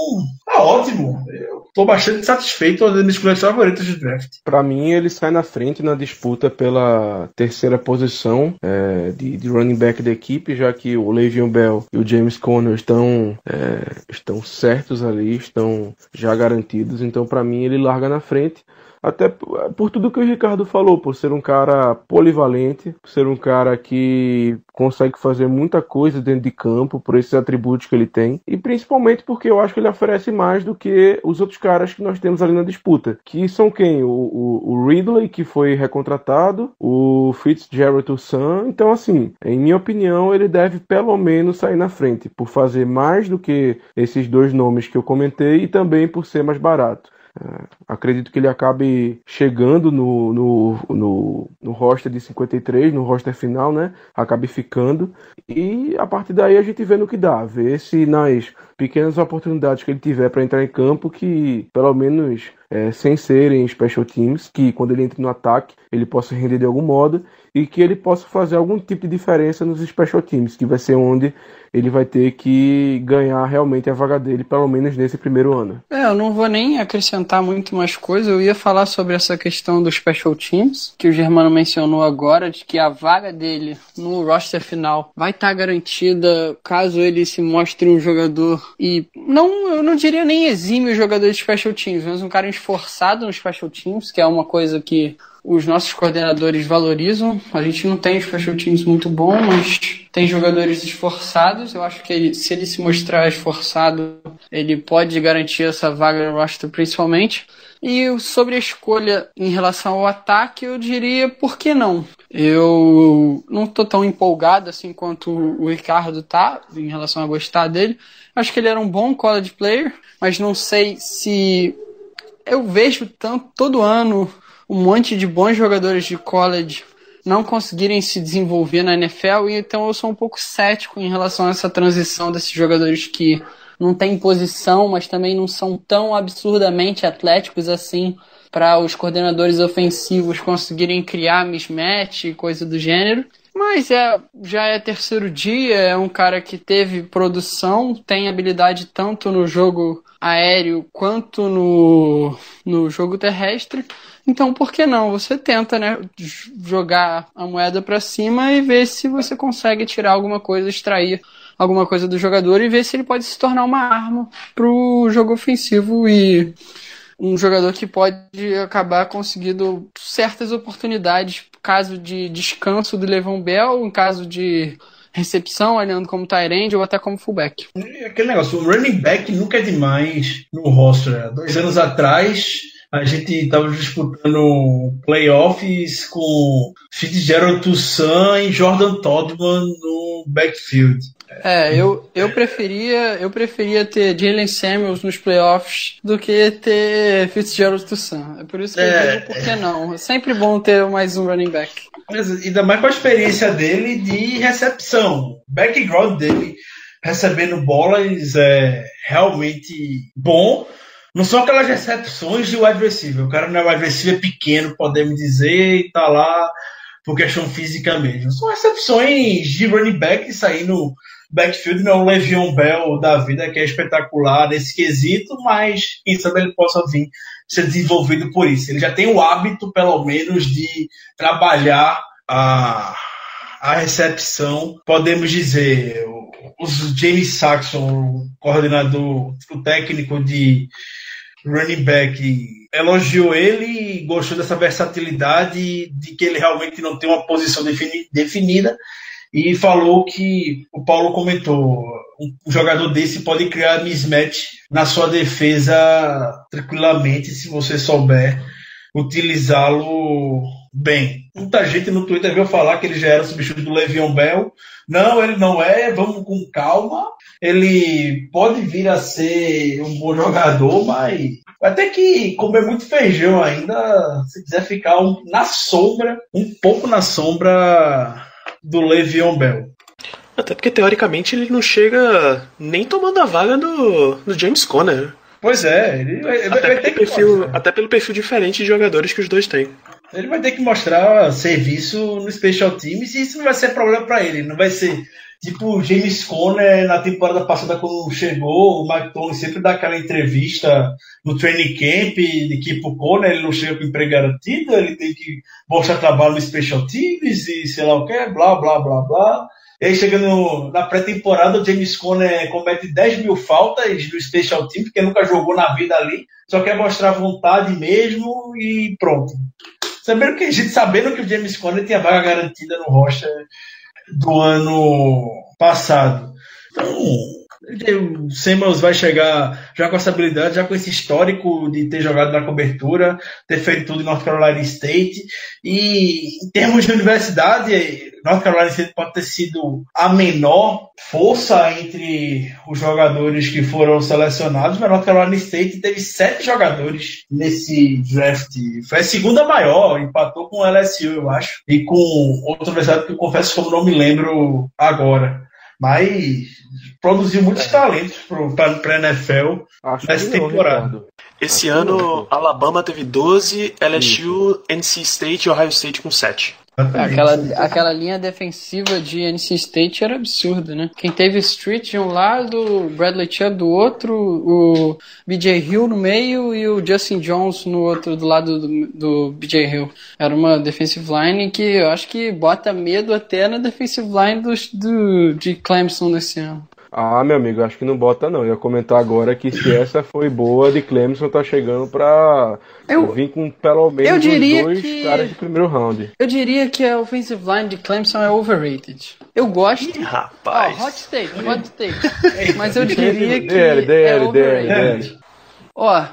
tá ótimo. Eu tô bastante satisfeito das minhas escolhas favoritas de draft. Para mim, ele sai na frente na disputa pela terceira posição é, de, de, running back da equipe, já que o Le'Veon Bell e o James Conner estão, é, estão certos ali, estão já garantidos. Então, para mim, ele larga na frente. Até por tudo que o Ricardo falou, por ser um cara polivalente, por ser um cara que consegue fazer muita coisa dentro de campo, por esses atributos que ele tem, e principalmente porque eu acho que ele oferece mais do que os outros caras que nós temos ali na disputa, que são quem? O, o, o Ridley, que foi recontratado, o Fitzgerald Sam. Então, assim, em minha opinião, ele deve pelo menos sair na frente, por fazer mais do que esses dois nomes que eu comentei e também por ser mais barato. É, acredito que ele acabe chegando no, no, no, no roster de 53, no roster final, né? Acabe ficando. E a partir daí a gente vê no que dá. Ver se nas pequenas oportunidades que ele tiver para entrar em campo, que pelo menos é, sem serem special teams, que quando ele entra no ataque ele possa render de algum modo e que ele possa fazer algum tipo de diferença nos special teams, que vai ser onde ele vai ter que ganhar realmente a vaga dele, pelo menos nesse primeiro ano. É, eu não vou nem acrescentar muito mais coisa, eu ia falar sobre essa questão dos special teams, que o Germano mencionou agora, de que a vaga dele no roster final vai estar tá garantida caso ele se mostre um jogador e não, eu não diria nem exime o jogador de special teams, mas um cara esforçado no special teams, que é uma coisa que os nossos coordenadores valorizam. A gente não tem special teams muito bom, mas tem jogadores esforçados. Eu acho que ele, se ele se mostrar esforçado, ele pode garantir essa vaga no roster principalmente. E sobre a escolha em relação ao ataque, eu diria por que não? Eu não tô tão empolgado assim quanto o Ricardo tá em relação a gostar dele. Acho que ele era um bom college player, mas não sei se eu vejo tanto todo ano um monte de bons jogadores de college não conseguirem se desenvolver na NFL, e então eu sou um pouco cético em relação a essa transição desses jogadores que não têm posição, mas também não são tão absurdamente atléticos assim para os coordenadores ofensivos conseguirem criar mismatch e coisa do gênero. Mas é, já é terceiro dia, é um cara que teve produção, tem habilidade tanto no jogo aéreo quanto no, no jogo terrestre. Então, por que não? Você tenta, né, jogar a moeda para cima e ver se você consegue tirar alguma coisa, extrair alguma coisa do jogador e ver se ele pode se tornar uma arma pro jogo ofensivo e um jogador que pode acabar conseguindo certas oportunidades, caso de descanso do Levon Bell, em caso de recepção, olhando como Tyrande ou até como fullback. Aquele negócio, o running back nunca é demais no roster. Dois anos atrás, a gente estava disputando playoffs com Fitzgerald Toussaint e Jordan Todman no backfield. É, eu, eu preferia eu preferia ter Jalen Samuels nos playoffs do que ter Fitzgerald Toussaint. É por isso que é, eu digo por que não. É sempre bom ter mais um running back. Mas, ainda mais com a experiência dele de recepção. Background dele recebendo bolas é realmente bom não são aquelas recepções de wide receiver. O cara não é wide receiver pequeno, podemos dizer, e tá lá por questão física mesmo. São recepções de running back saindo backfield, não é o Le'Veon Bell da vida, que é espetacular nesse quesito, mas quem sabe ele possa vir ser desenvolvido por isso. Ele já tem o hábito, pelo menos, de trabalhar a, a recepção, podemos dizer. O James Saxon, o coordenador, o técnico de running back elogiou ele e gostou dessa versatilidade de que ele realmente não tem uma posição defini definida e falou que o Paulo comentou um jogador desse pode criar mismatch na sua defesa tranquilamente se você souber utilizá-lo bem. Muita gente no Twitter veio falar que ele já era substituto do Le'Veon Bell. Não, ele não é, vamos com calma. Ele pode vir a ser um bom jogador, mas vai ter que comer muito feijão ainda se quiser ficar na sombra, um pouco na sombra do Le'Veon Bell. Até porque, teoricamente, ele não chega nem tomando a vaga do, do James Conner. Pois é, ele vai, Até, vai ter pelo que perfil, mostrar. até pelo perfil diferente de jogadores que os dois têm. Ele vai ter que mostrar serviço no Special Teams e isso não vai ser problema para ele. Não vai ser tipo James Conner na temporada passada quando chegou, o Mike sempre dá aquela entrevista no training camp de que pro Conner ele não chega com emprego garantido, ele tem que mostrar trabalho no Special Teams e sei lá o que, blá blá blá blá. E aí chega no- na pré-temporada, o James Conner comete 10 mil faltas no Special Team, porque nunca jogou na vida ali, só quer mostrar vontade mesmo e pronto. Sabendo que sabendo que o James Conner tinha vaga garantida no roster do ano passado. Então, o Samuels vai chegar já com essa habilidade, já com esse histórico de ter jogado na cobertura, ter feito tudo em North Carolina State. E em termos de universidade, North Carolina State pode ter sido a menor força entre os jogadores que foram selecionados, mas North Carolina State teve sete jogadores nesse draft. Foi a segunda maior, empatou com o LSU, eu acho, e com outra universidade que eu confesso que eu não me lembro agora. Mas produziu muitos talentos para a NFL Acho nessa não, temporada. Esse Acho ano. Alabama teve 12, LSU, NC State e Ohio State com 7. Aquela, aquela linha defensiva de NC State era absurda, né? Quem teve Street de um lado, Bradley Chubb do outro, o BJ Hill no meio e o Justin Jones no outro, do lado do, do BJ Hill. Era uma defensive line que eu acho que bota medo até na defensive line do, de Clemson nesse ano. Ah, meu amigo, acho que não bota não. Eu ia comentar agora que se essa foi boa de Clemson, tá chegando pra Eu- vir com pelo menos eu diria dois que- caras de primeiro round. Eu diria que a offensive line de Clemson é overrated. Eu gosto. Ó, Rapaz. hot take, hot take. Mas eu diria que DL, DL, é DL, overrated. Ó,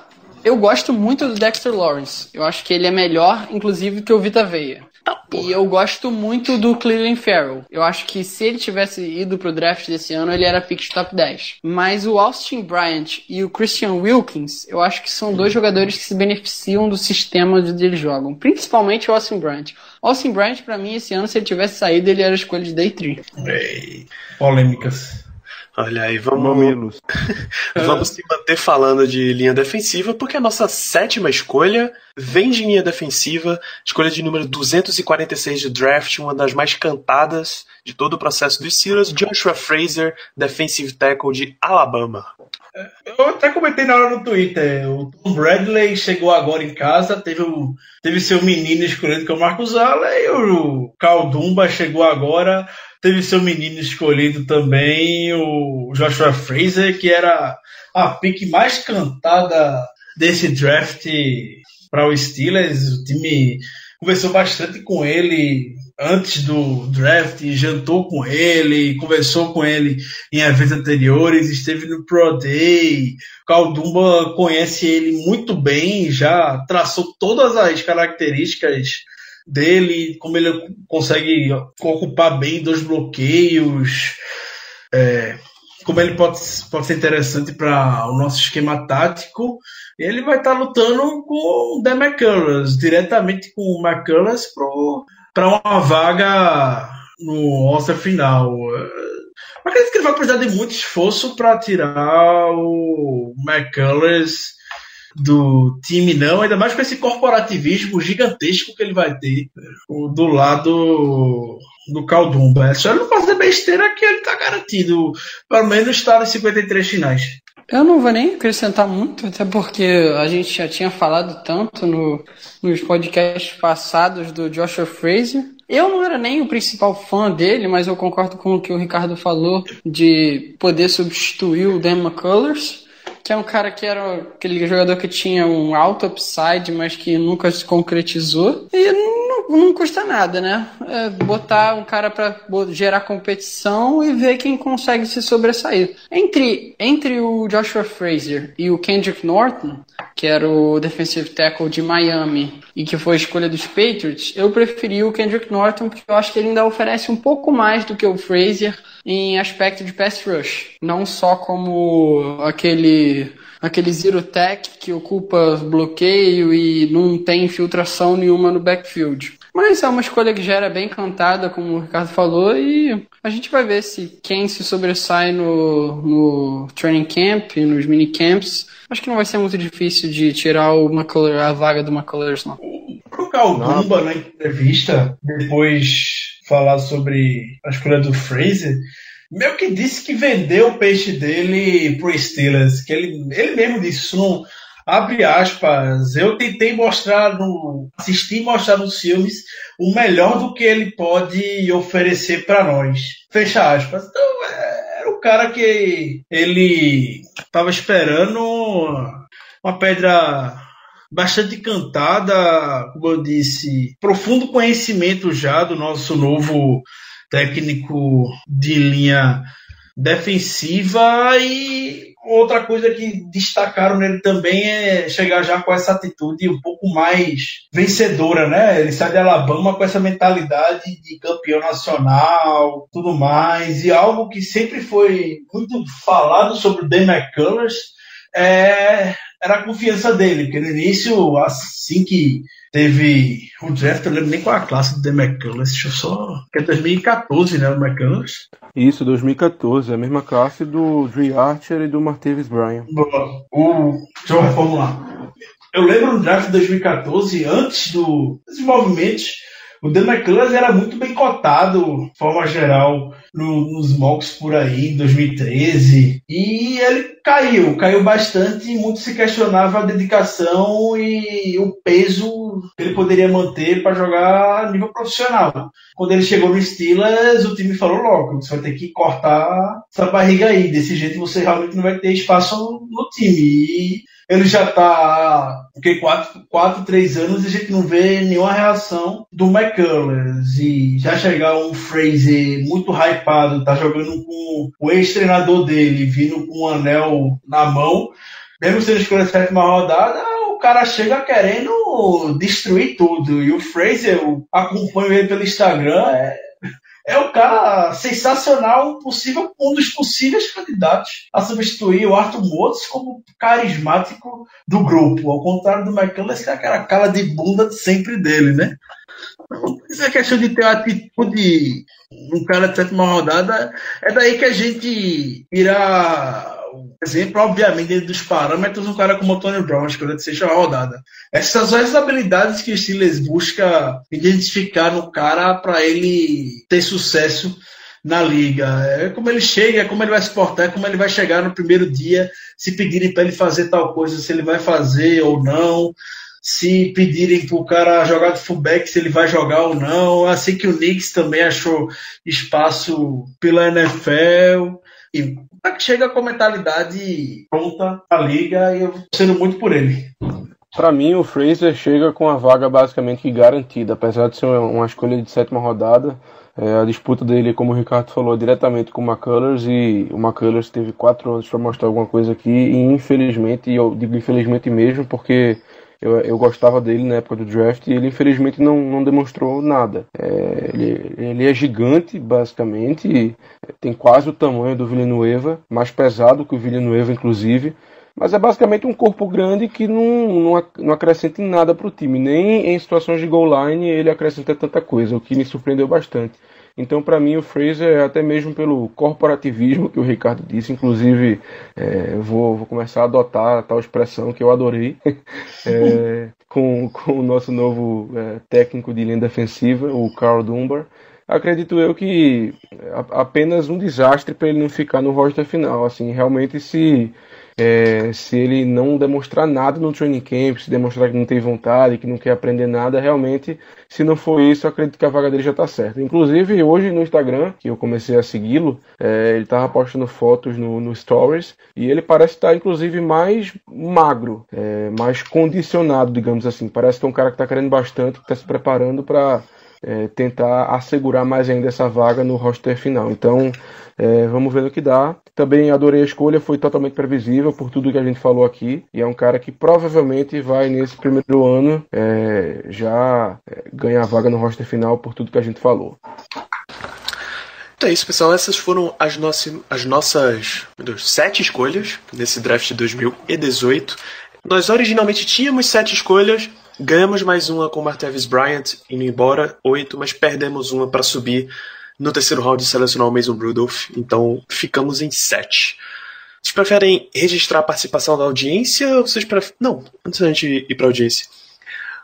eu gosto muito do Dexter Lawrence. Eu acho que ele é melhor, inclusive, que o Vita Veia. E eu gosto muito do Cleveland Farrell. Eu acho que se ele tivesse ido pro draft desse ano, ele era pick de top 10. Mas o Austin Bryant e o Christian Wilkins, eu acho que são dois jogadores que se beneficiam do sistema onde eles jogam. Principalmente o Austin Bryant. O Austin Bryant, pra mim, esse ano, se ele tivesse saído, ele era a escolha de day 3. Ei, Polêmicas. Olha aí, vamos, Mamilos. vamos se manter falando de linha defensiva, porque a nossa sétima escolha vem de linha defensiva, escolha de número 246 de draft, uma das mais cantadas de todo o processo dos Steelers, Joshua Fraser, defensive tackle de Alabama. Eu até comentei na hora no Twitter. O Tom Bradley chegou agora em casa, teve, o, teve seu menino escolhido que é o Marcos Allen, e o Caldumba chegou agora, teve seu menino escolhido também, o Joshua Fraser, que era a pick mais cantada desse draft para os Steelers. O time conversou bastante com ele antes do draft, jantou com ele, conversou com ele em eventos anteriores, esteve no Pro Day. Caldumba conhece ele muito bem, já traçou todas as características dele, como ele consegue ocupar bem dois bloqueios, é, como ele pode, pode ser interessante para o nosso esquema tático. Ele vai estar lutando com o Dan McCullers, diretamente com o McCullers para uma vaga no All-Star final. Acredito que ele vai precisar de muito esforço para tirar o McCullers do time, não, ainda mais com esse corporativismo gigantesco que ele vai ter do lado do Caldumba. É só ele não fazer besteira que ele tá garantido, pelo menos estar nos 53 finais. Eu não vou nem acrescentar muito, até porque a gente já tinha falado tanto no, nos podcasts passados do Joshua Fraser. Eu não era nem o principal fã dele, mas eu concordo com o que o Ricardo falou de poder substituir o Dan McCullers, que é um cara que era aquele jogador que tinha um alto upside, mas que nunca se concretizou. E não, não custa nada, né? É botar um cara para gerar competição e ver quem consegue se sobressair. Entre, entre o Joshua Frazier e o Kendrick Norton, que era o defensive tackle de Miami e que foi a escolha dos Patriots, eu preferi o Kendrick Norton porque eu acho que ele ainda oferece um pouco mais do que o Frazier em aspecto de pass rush, não só como aquele aquele zero tech que ocupa bloqueio e não tem infiltração nenhuma no backfield. Mas é uma escolha que já era bem cantada, como o Ricardo falou, e a gente vai ver se quem se sobressai no, no training camp, nos minicamps. Acho que não vai ser muito difícil de tirar o McCullers, a vaga do McCullers, não. Pro Calgumba, na entrevista, depois falar sobre a escolha do Fraser, meio que disse que vendeu o peixe dele pro Steelers, que ele, ele mesmo disse, não abre aspas, eu tentei mostrar no assistir e mostrar nos filmes o melhor do que ele pode oferecer para nós. Fecha aspas. Então, era o cara que ele estava esperando uma pedra bastante cantada, como eu disse, profundo conhecimento já do nosso novo técnico de linha defensiva e outra coisa que destacaram nele também é chegar já com essa atitude um pouco mais vencedora, né? Ele sai de Alabama com essa mentalidade de campeão nacional, tudo mais, e algo que sempre foi muito falado sobre o Dan McCullers é, era a confiança dele, porque no início, assim que teve o draft, eu lembro nem qual a classe do The McCullers, deixa eu só. que é 2014, né? O McCullers. Isso, 2014, é a mesma classe do Dre Archer e do Martavis Bryan. Boa. O, deixa eu reformular. Eu lembro no draft de 2014, antes do desenvolvimento, o Dan McCullers era muito bem cotado, de forma geral, no, nos mocks por aí, em 2013. E ele caiu, caiu bastante e muito se questionava a dedicação e o peso que ele poderia manter para jogar a nível profissional. Quando ele chegou no Steelers, o time falou logo, você vai ter que cortar essa barriga aí, desse jeito você realmente não vai ter espaço no time. E ele já está porque quatro, quatro, três anos e a gente não vê nenhuma reação do McCullers. E já chegar um Fraser muito hypado, tá jogando com o ex-treinador dele, vindo com um anel na mão, mesmo sendo escolha sétima rodada, o cara chega querendo destruir tudo. E o Fraser, eu acompanho ele pelo Instagram, é é um cara sensacional, possível, um dos possíveis candidatos a substituir o Arthur Motes como carismático do grupo. Ao contrário do McCullers, que é aquela cara de bunda sempre dele, né? Essa é questão de ter atitude um cara de sétima rodada, é daí que a gente irá exemplo, obviamente, dentro dos parâmetros, um cara como o Tony Brown, escolha de sexta rodada. Essas são as habilidades que o Steelers busca identificar no cara para ele ter sucesso na liga. É como ele chega, é como ele vai se portar, é como ele vai chegar no primeiro dia, se pedirem para ele fazer tal coisa, se ele vai fazer ou não. Se pedirem para o cara jogar de fullback, se ele vai jogar ou não. Assim que o Knicks também achou espaço pela NFL. E chega com a mentalidade pronta a liga e eu sendo muito por ele. Para mim, o Fraser chega com a vaga basicamente garantida, apesar de ser uma escolha de sétima rodada. É, a disputa dele, como o Ricardo falou, é diretamente com o McCullers e o McCullers teve quatro anos para mostrar alguma coisa aqui e infelizmente, e eu digo infelizmente mesmo, porque eu, eu gostava dele na época do draft e ele infelizmente não, não demonstrou nada. É, ele, ele é gigante, basicamente, tem quase o tamanho do Villanueva, mais pesado que o Villanueva, inclusive. Mas é basicamente um corpo grande que não, não, acrescenta em nada para o time. Nem em situações de goal line ele acrescenta tanta coisa, o que me surpreendeu bastante. Então, para mim, o Fraser, até mesmo pelo corporativismo que o Ricardo disse, inclusive, é, vou, vou, começar a adotar a tal expressão que eu adorei, é, com, com o nosso novo é, técnico de linha defensiva, o Carl Dunbar. Acredito eu que apenas um desastre para ele não ficar no roster final. Assim, realmente, se é, se ele não demonstrar nada no training camp, se demonstrar que não tem vontade, que não quer aprender nada, realmente, se não for isso, acredito que a vaga dele já está certa. Inclusive, hoje no Instagram, que eu comecei a segui-lo, é, ele estava postando fotos no, no, Stories e ele parece estar, inclusive, mais magro, é, mais condicionado, digamos assim. Parece que é um cara que está querendo bastante, que está se preparando para é, tentar assegurar mais ainda essa vaga no roster final. Então, é, vamos ver o que dá. Também adorei a escolha, foi totalmente previsível por tudo que a gente falou aqui. E é um cara que provavelmente vai, nesse primeiro ano, é, já é, ganhar vaga no roster final por tudo que a gente falou. Então é isso, pessoal. Essas foram as, nossas, as nossas Deus, sete escolhas nesse draft de 2018. Nós originalmente tínhamos sete escolhas, Ganhamos mais uma com Martavis Bryant indo embora, oito, mas perdemos uma para subir no terceiro round selecionar o Mason Rudolph, então ficamos em sete. Vocês preferem registrar a participação da audiência ou vocês preferem... Não, antes da gente ir para a audiência.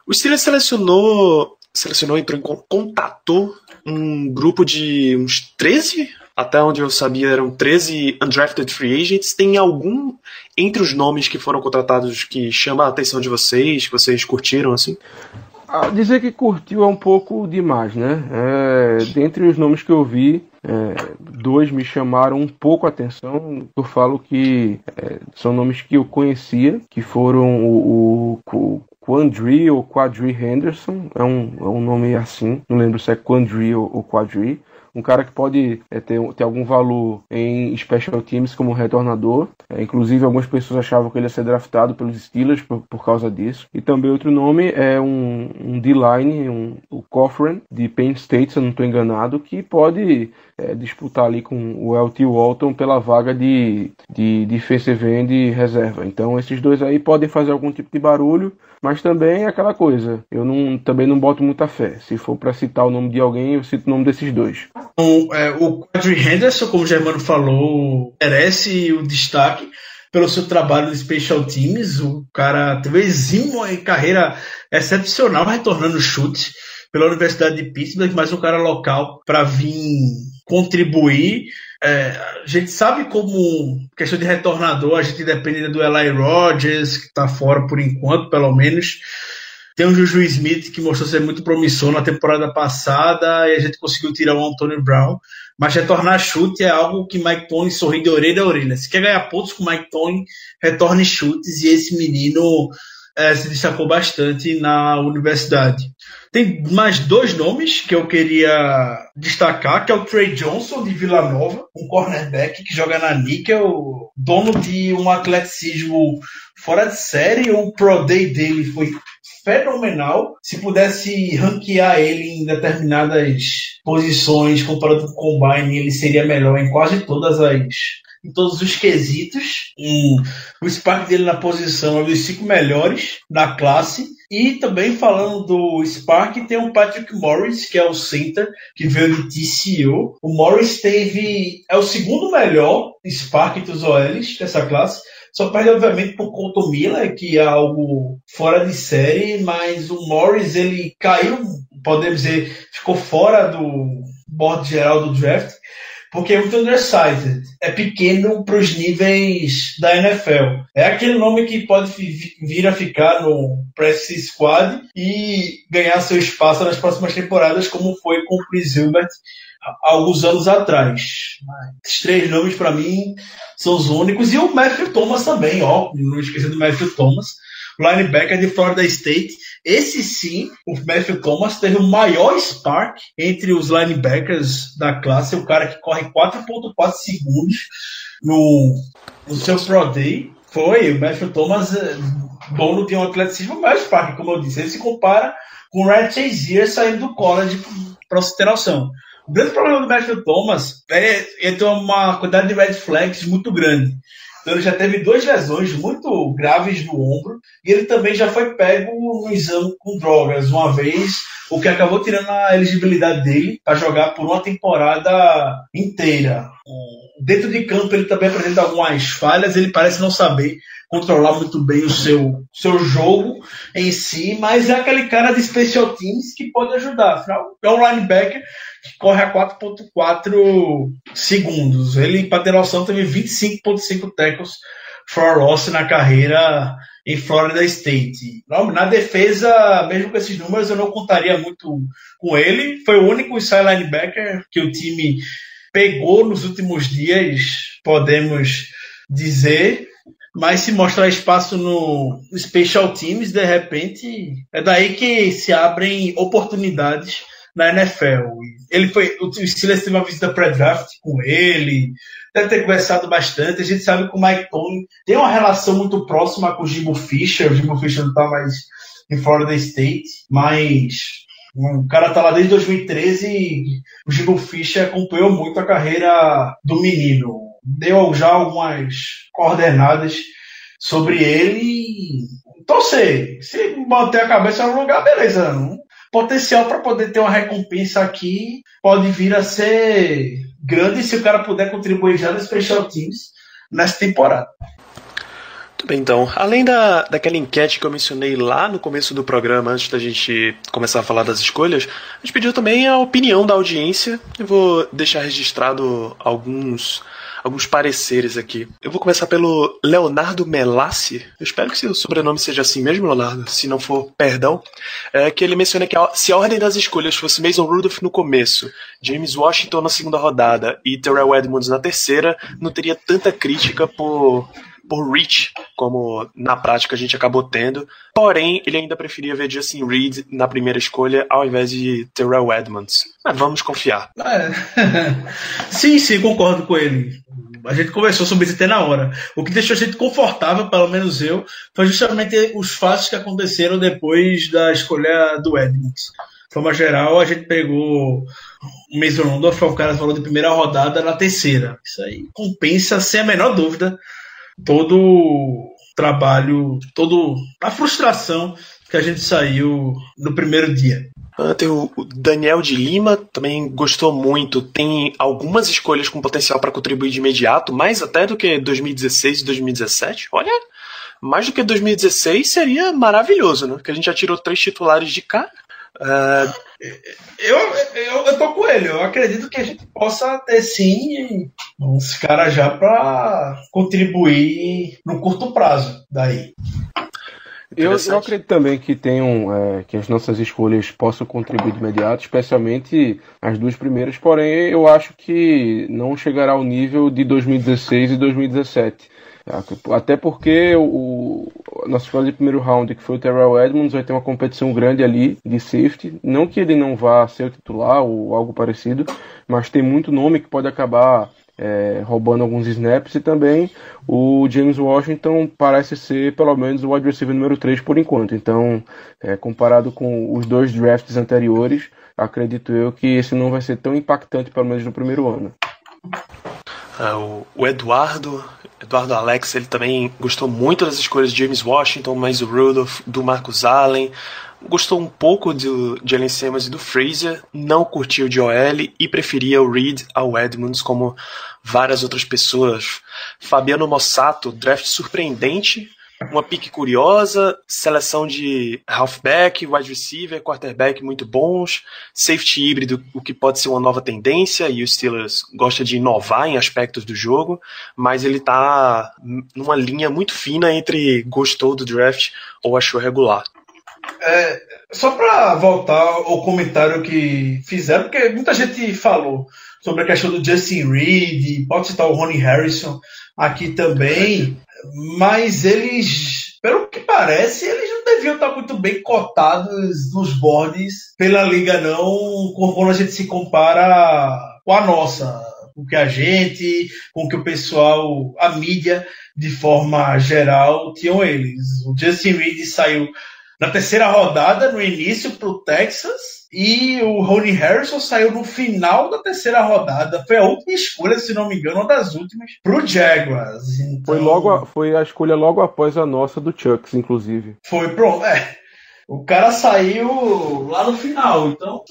O Steelers selecionou, selecionou, entrou em contato um grupo de uns 13 até onde eu sabia eram 13 undrafted free agents. Tem algum entre os nomes que foram contratados que chama a atenção de vocês, que vocês curtiram assim? Ah, dizer que curtiu é um pouco demais, né? É, dentre os nomes que eu vi, é, dois me chamaram um pouco a atenção. Eu falo que é, são nomes que eu conhecia, que foram o, o, o Quandry ou Quadri Henderson, é um, é um nome assim, não lembro se é Quandry ou, ou Quadri um cara que pode é, ter, ter algum valor em special teams como retornador. É, inclusive, algumas pessoas achavam que ele ia ser draftado pelos Steelers por, por causa disso. E também outro nome é um, um D-line, um, o Cochran, de Penn State, se eu não estou enganado, que pode é, disputar ali com o LT Walton pela vaga de, de defensive end reserva. Então, esses dois aí podem fazer algum tipo de barulho. Mas também é aquela coisa, eu não, também não boto muita fé. Se for para citar o nome de alguém, eu cito o nome desses dois. O, é, o Quadri Henderson, como o Germano falou, merece o destaque pelo seu trabalho de Special Teams. O cara teve em carreira excepcional, retornando chute pela Universidade de Pittsburgh, mas um cara local para vir contribuir. É, a gente sabe como questão de retornador, a gente depende do Eli Rogers, que está fora por enquanto, pelo menos. Tem o Juju Smith, que mostrou ser muito promissor na temporada passada, e a gente conseguiu tirar o Antonio Brown. Mas retornar chute é algo que Mike Tony sorri de orelha a orelha. Se quer ganhar pontos com Mike Tony, retorne chutes, e esse menino é, se destacou bastante na universidade. Tem mais dois nomes que eu queria destacar, que é o Trey Johnson de Vila Nova, um cornerback que joga na níquel, dono de um atleticismo fora de série. O Pro Day dele foi fenomenal. Se pudesse ranquear ele em determinadas posições comparado com o Combine, ele seria melhor em quase todas as em todos os quesitos. O Spark dele na posição é um dos cinco melhores da classe. E também falando do Spark, tem o Patrick Morris, que é o center, que veio de TCU. O Morris teve. é o segundo melhor Spark dos OLs dessa classe. Só perde, obviamente, por Colton Miller, que é algo fora de série, mas o Morris ele caiu, podemos dizer, ficou fora do board geral do draft porque é muito undersized. É pequeno para os níveis da NFL. É aquele nome que pode vir a ficar no press squad e ganhar seu espaço nas próximas temporadas, como foi com o Chris Hilbert alguns anos atrás. Esses três nomes, para mim, são os únicos. E o Matthew Thomas também, ó. Não esqueci do Matthew Thomas linebacker de Florida State. Esse sim, o Matthew Thomas teve o maior spark entre os linebackers da classe, o cara que corre 4.4 segundos no, no seu Pro Day. Foi, o Matthew Thomas, eh, dono de um atleticismo mais spark, como eu disse. Ele se compara com o Red Chazier saindo do college, para você ter noção. O grande problema do Matthew Thomas é ele tem uma quantidade de red flags muito grande. Então ele já teve duas lesões muito graves no ombro e ele também já foi pego no exame com drogas uma vez, o que acabou tirando a elegibilidade dele para jogar por uma temporada inteira. Dentro de campo ele também apresenta algumas falhas, ele parece não saber controlar muito bem o seu, seu jogo em si, mas é aquele cara de special teams que pode ajudar. Afinal, é um linebacker que corre a 4.4 segundos. Ele, para ter noção, teve 25.5 tackles for loss na carreira em Florida State. Na defesa, mesmo com esses números, eu não contaria muito com ele. Foi o único inside linebacker que o time pegou nos últimos dias, podemos dizer. Mas se mostrar espaço no Special Teams, de repente, é daí que se abrem oportunidades na NFL. Ele foi, o Steelers teve uma visita pré-draft com ele, deve ter conversado bastante. A gente sabe que o Mike Tony tem uma relação muito próxima com o Jimbo Fisher. O Jimbo Fisher não está mais em Florida State, mas o cara tá lá desde 2013 e o Jimbo Fisher acompanhou muito a carreira do menino. Deu já algumas coordenadas sobre ele. Então, sei, se manter a cabeça no lugar, beleza. Não potencial para poder ter uma recompensa aqui pode vir a ser grande se o cara puder contribuir já no Special Teams nessa temporada. Muito bem, então. Além da, daquela enquete que eu mencionei lá no começo do programa, antes da gente começar a falar das escolhas, a gente pediu também a opinião da audiência. Eu vou deixar registrado alguns alguns pareceres aqui. Eu vou começar pelo Leonardo Melassi. Eu espero que seu sobrenome seja assim mesmo, Leonardo. Se não for, perdão. É que ele menciona que a, se a ordem das escolhas fosse Mason Rudolph no começo, James Washington na segunda rodada e Terrell Edmonds na terceira, não teria tanta crítica por por reach, como na prática a gente acabou tendo. Porém, ele ainda preferia ver Justin Reed na primeira escolha ao invés de Terrell Edmonds. Mas vamos confiar. É. sim, sim, concordo com ele. A gente conversou sobre isso até na hora. O que deixou a gente confortável, pelo menos eu, foi justamente os fatos que aconteceram depois da escolha do Edmonds. De forma geral, a gente pegou o Mason Rudolph, foi um cara que falou de primeira rodada na terceira. Isso aí compensa, sem a menor dúvida, todo o trabalho, toda a frustração que a gente saiu no primeiro dia. Ah, tem o Daniel de Lima, também gostou muito. Tem algumas escolhas com potencial para contribuir de imediato, mais até do que 2016 e 2017. Olha, mais do que 2016 seria maravilhoso, né? Porque a gente já tirou três titulares de cá. Uh... Eu, eu, eu tô com ele, eu acredito que a gente possa ter sim uns caras já para contribuir no curto prazo daí. Eu, eu, acredito também que tenham é, que as nossas escolhas possam contribuir de imediato, especialmente as duas primeiras, porém eu acho que não chegará ao nível de 2016 e 2017. Até porque o, nosso escolha de primeiro round, que foi o Terrell Edmonds, vai ter uma competição grande ali de safety. Não que ele não vá ser o titular ou algo parecido, mas tem muito nome que pode acabar é, roubando alguns snaps e também o James Washington parece ser pelo menos o receiver número 3 por enquanto. Então, é, comparado com os dois drafts anteriores, acredito eu que esse não vai ser tão impactante, pelo menos no primeiro ano. Ah, o, Eduardo, Eduardo Alex, ele também gostou muito das escolhas de James Washington, mas o Rudolph, do Marcus Allen, gostou um pouco do, de Allen Simmons e do Fraser, não curtiu de OL e preferia o Reed ao Edmonds, como várias outras pessoas. Fabiano Mossato, draft surpreendente, uma pique curiosa, seleção de halfback, wide receiver, quarterback muito bons, safety híbrido, o que pode ser uma nova tendência, e o Steelers gosta de inovar em aspectos do jogo, mas ele está numa linha muito fina entre gostou do draft ou achou regular. É, só para voltar ao comentário que fizeram, porque muita gente falou sobre a questão do Justin Reed, pode citar o Ronnie Harrison aqui também, mas eles, pelo que parece, eles não deviam estar muito bem cotados nos boards pela liga, não, quando a gente se compara com a nossa. Com que a gente, com que o pessoal, a mídia, de forma geral, tinham eles. O Justin Reed saiu na terceira rodada, no início, para o Texas. E o Ronnie Harrison saiu no final da terceira rodada. Foi a última escolha, se não me engano, uma das últimas, para o Jaguars. Então... Foi, logo a, foi a escolha logo após a nossa do Chucks, inclusive. Foi, pronto. É. O cara saiu lá no final, então.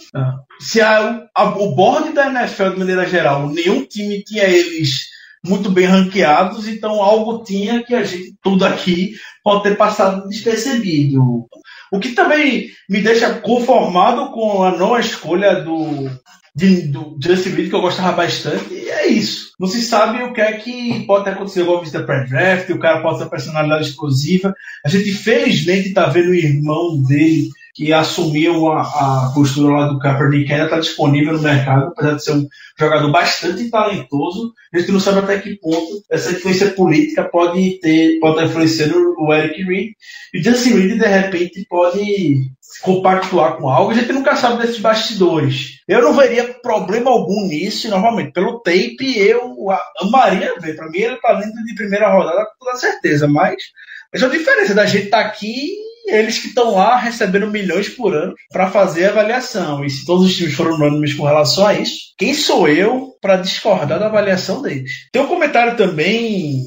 Se a, a, o board da NFL, de maneira geral, nenhum time tinha eles muito bem ranqueados, então algo tinha que a gente, tudo aqui, pode ter passado despercebido. O que também me deixa conformado com a não escolha do, de, do Justin Reed, que eu gostava bastante, e é isso. Não se sabe o que é que pode ter acontecido com a visita pré-draft, o cara pode ter personalidade explosiva. A gente, felizmente, está vendo o irmão dele que assumiu a, a postura lá do Kaepernick, ainda está disponível no mercado, apesar de ser um jogador bastante talentoso. A gente não sabe até que ponto essa influência política pode ter, pode estar influenciando o Eric Reed. E o Justin Reed, de repente, pode compactuar com algo. A gente nunca sabe desses bastidores. Eu não veria problema algum nisso, e normalmente, pelo tape, eu amaria ver. Para mim, ele está dentro de primeira rodada com toda certeza, mas essa é a diferença da gente estar tá aqui eles que estão lá recebendo milhões por ano para fazer a avaliação. E se todos os times foram unânimes com relação a isso, quem sou eu para discordar da avaliação deles? Tem um comentário também,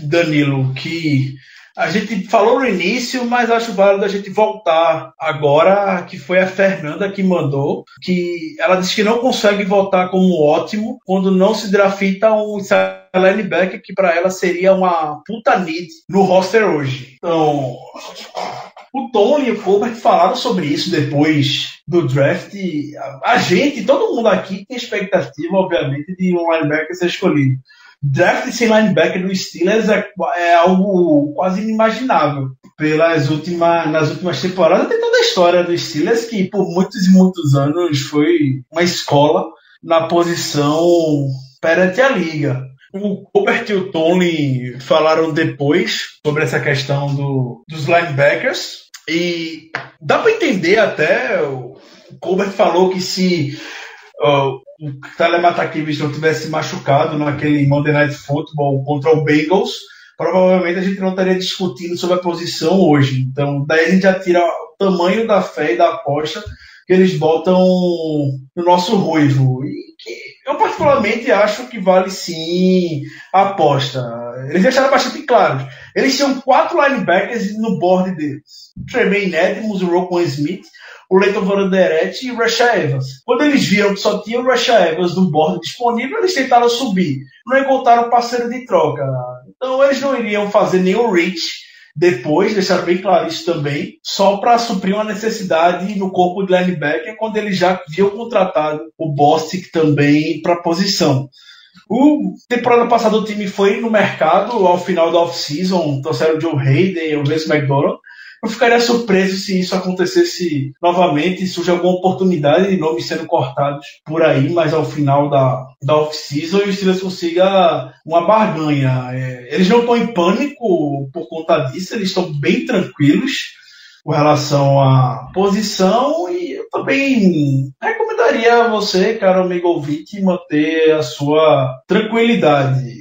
Danilo, que a gente falou no início, mas acho válido a gente voltar agora, que foi a Fernanda que mandou, que ela disse que não consegue votar como ótimo quando não se drafta um linebacker que para ela seria uma puta need no roster hoje. Então, o Tony e o Colbert falaram sobre isso depois do draft. A gente, todo mundo aqui tem expectativa, obviamente, de um linebacker ser escolhido. Draft sem linebacker no Steelers é, é algo quase inimaginável. Pelas últimas, nas últimas temporadas tem toda a história do Steelers que por muitos e muitos anos foi uma escola na posição perante a liga. O Colbert e o Tony falaram depois sobre essa questão do, dos linebackers. E dá para entender até. O Colbert falou que se uh, o Telematakivich não tivesse machucado naquele Monday Night Football contra o Bengals, provavelmente a gente não estaria discutindo sobre a posição hoje. Então, daí a gente já tira o tamanho da fé e da aposta que eles botam no nosso ruivo. E eu particularmente acho que vale sim a aposta. Eles deixaram bastante claro. Eles tinham quatro linebackers no board deles. Tremaine Edmonds, Roquan Smith, o Leighton Vanderett e o Rasha Evans. Quando eles viram que só tinha o Rasha Evans no board disponível, eles tentaram subir. Não encontraram parceiro de troca. Então eles não iriam fazer nenhum reach depois, deixaram bem claro isso também, só para suprir uma necessidade no corpo de linebacker, quando ele já viu contratado o Bostic também para a posição. O temporada passada o time foi no mercado ao final da off-season, trouxeram o Joe Hayden e o Vince McDonald, eu ficaria surpreso se isso acontecesse novamente, surge alguma oportunidade de nomes sendo cortados por aí, mas ao final da, da off-season e o Steelers consiga uma barganha. É, eles não estão em pânico por conta disso, eles estão bem tranquilos com relação à posição e eu também recomendaria a você, caro amigo ouvinte, manter a sua tranquilidade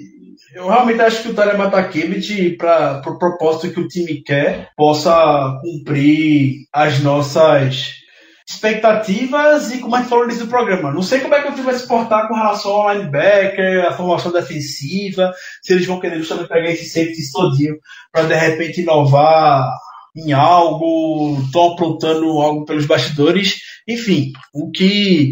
eu realmente acho que o Tyler Matakevich, para o pro propósito que o time quer, possa cumprir as nossas expectativas e como a gente falou no programa. Não sei como é que o time vai se portar com relação ao linebacker, a formação defensiva, se eles vão querer justamente pegar esse safety todinho para de repente inovar em algo, estão aprontando algo pelos bastidores. Enfim, o que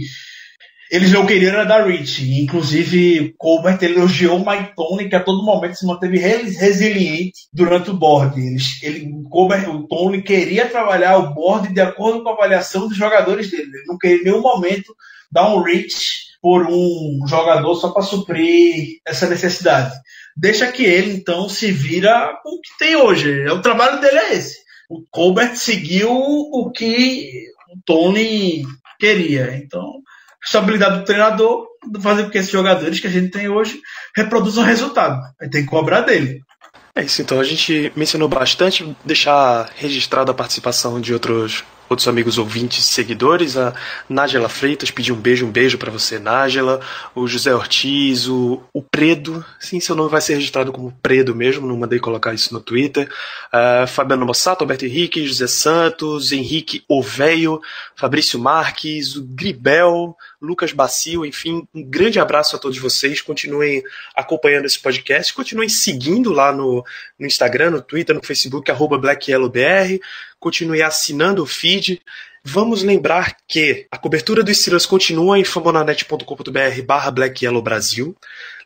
eles não queriam dar Rich. Inclusive, Colbert elogiou Mike Tony, que a todo momento se manteve resiliente durante o board. Eles, ele, Colbert, o Tony queria trabalhar o board de acordo com a avaliação dos jogadores dele. Ele não queria em nenhum momento dar um reach por um jogador só para suprir essa necessidade. Deixa que ele, então, se vira com o que tem hoje. O trabalho dele é esse. O Colbert seguiu o que o Tony queria. Então, estabilidade do treinador, fazer com que esses jogadores que a gente tem hoje reproduzam resultado. Aí tem que cobrar dele. É isso, então a gente mencionou bastante, deixar registrada a participação de outros outros amigos ouvintes seguidores. A Nájela Freitas pediu um beijo, um beijo para você, Nájela. O José Ortiz, o, o Predo, sim, seu nome vai ser registrado como Predo mesmo, não mandei colocar isso no Twitter. Uh, Fabiano Mossato, Alberto Henrique, José Santos, Henrique Oveio, Fabrício Marques, o Gribel, Lucas Bacio, enfim, um grande abraço a todos vocês. Continuem acompanhando esse podcast, continuem seguindo lá no, no Instagram, no Twitter, no Facebook, arroba BlackYellowBR continue assinando o feed. Vamos lembrar que a cobertura do Steelers continua em fambonanet.com.br barra Black Yellow Brasil.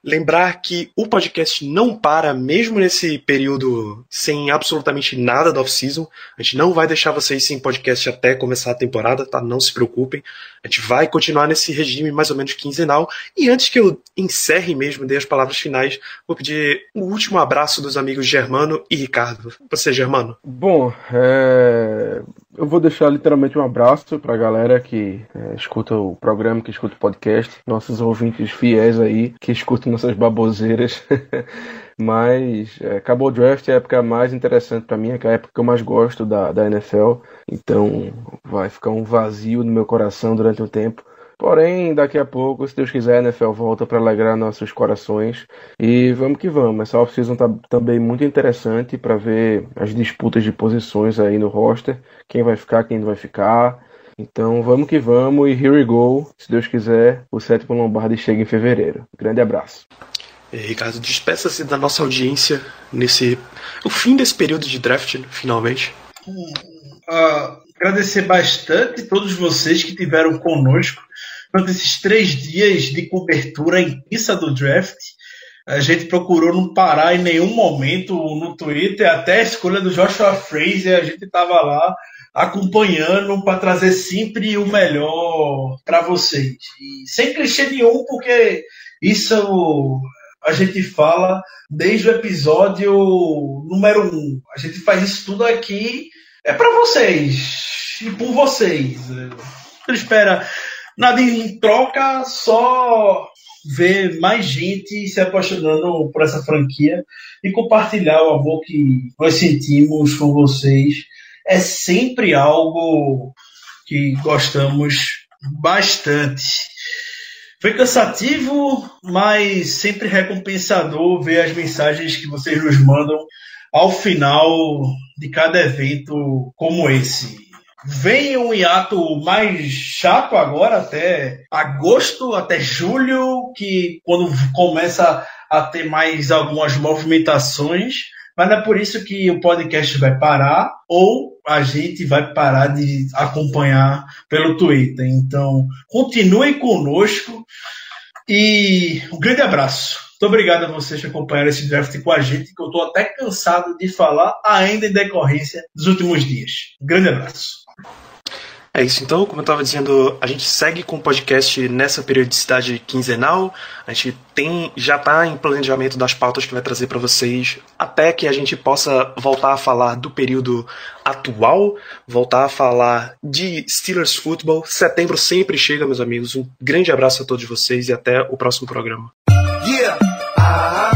Lembrar que o podcast não para mesmo nesse período sem absolutamente nada da off-season. A gente não vai deixar vocês sem podcast até começar a temporada, tá? Não se preocupem. A gente vai continuar nesse regime mais ou menos quinzenal. E antes que eu encerre mesmo, dê as palavras finais, vou pedir um último abraço dos amigos Germano e Ricardo. Você, Germano. Bom, é... eu vou deixar literalmente um abraço pra galera que é, escuta o programa, que escuta o podcast, nossos ouvintes fiéis aí, que escutam nossas baboseiras. Mas é, acabou o draft, é a época mais interessante para mim, é a época que eu mais gosto da, da NFL. Então vai ficar um vazio no meu coração durante um tempo. Porém, daqui a pouco, se Deus quiser, a NFL volta para alegrar nossos corações. E vamos que vamos. Essa off-season tá também muito interessante para ver as disputas de posições aí no roster. Quem vai ficar, quem não vai ficar. Então vamos que vamos e here we go. Se Deus quiser, o sétimo Lombardi chega em fevereiro. Grande abraço. É, Ricardo, despeça-se da nossa audiência nesse. o fim desse período de draft, finalmente. Uh, agradecer bastante todos vocês que tiveram conosco durante esses três dias de cobertura intensa do draft. A gente procurou não parar em nenhum momento no Twitter, até a escolha do Joshua Fraser, a gente estava lá acompanhando para trazer sempre o melhor para vocês. E sem clichê nenhum, porque isso a gente fala desde o episódio número um. A gente faz isso tudo aqui é para vocês e por vocês. Não espera nada em troca, só ver mais gente se apaixonando por essa franquia e compartilhar o amor que nós sentimos com vocês é sempre algo que gostamos bastante. Foi cansativo, mas sempre recompensador ver as mensagens que vocês nos mandam ao final de cada evento como esse. Vem um hiato mais chato agora, até agosto, até julho, que quando começa a ter mais algumas movimentações mas não é por isso que o podcast vai parar ou a gente vai parar de acompanhar pelo Twitter. Então, continuem conosco e um grande abraço. Muito obrigado a vocês que acompanharam esse draft com a gente, que eu estou até cansado de falar ainda em decorrência dos últimos dias. Um grande abraço. É isso então, como eu estava dizendo, a gente segue com o podcast nessa periodicidade quinzenal. A gente tem já está em planejamento das pautas que vai trazer para vocês, até que a gente possa voltar a falar do período atual, voltar a falar de Steelers Football. Setembro sempre chega, meus amigos. Um grande abraço a todos vocês e até o próximo programa. Yeah. Uh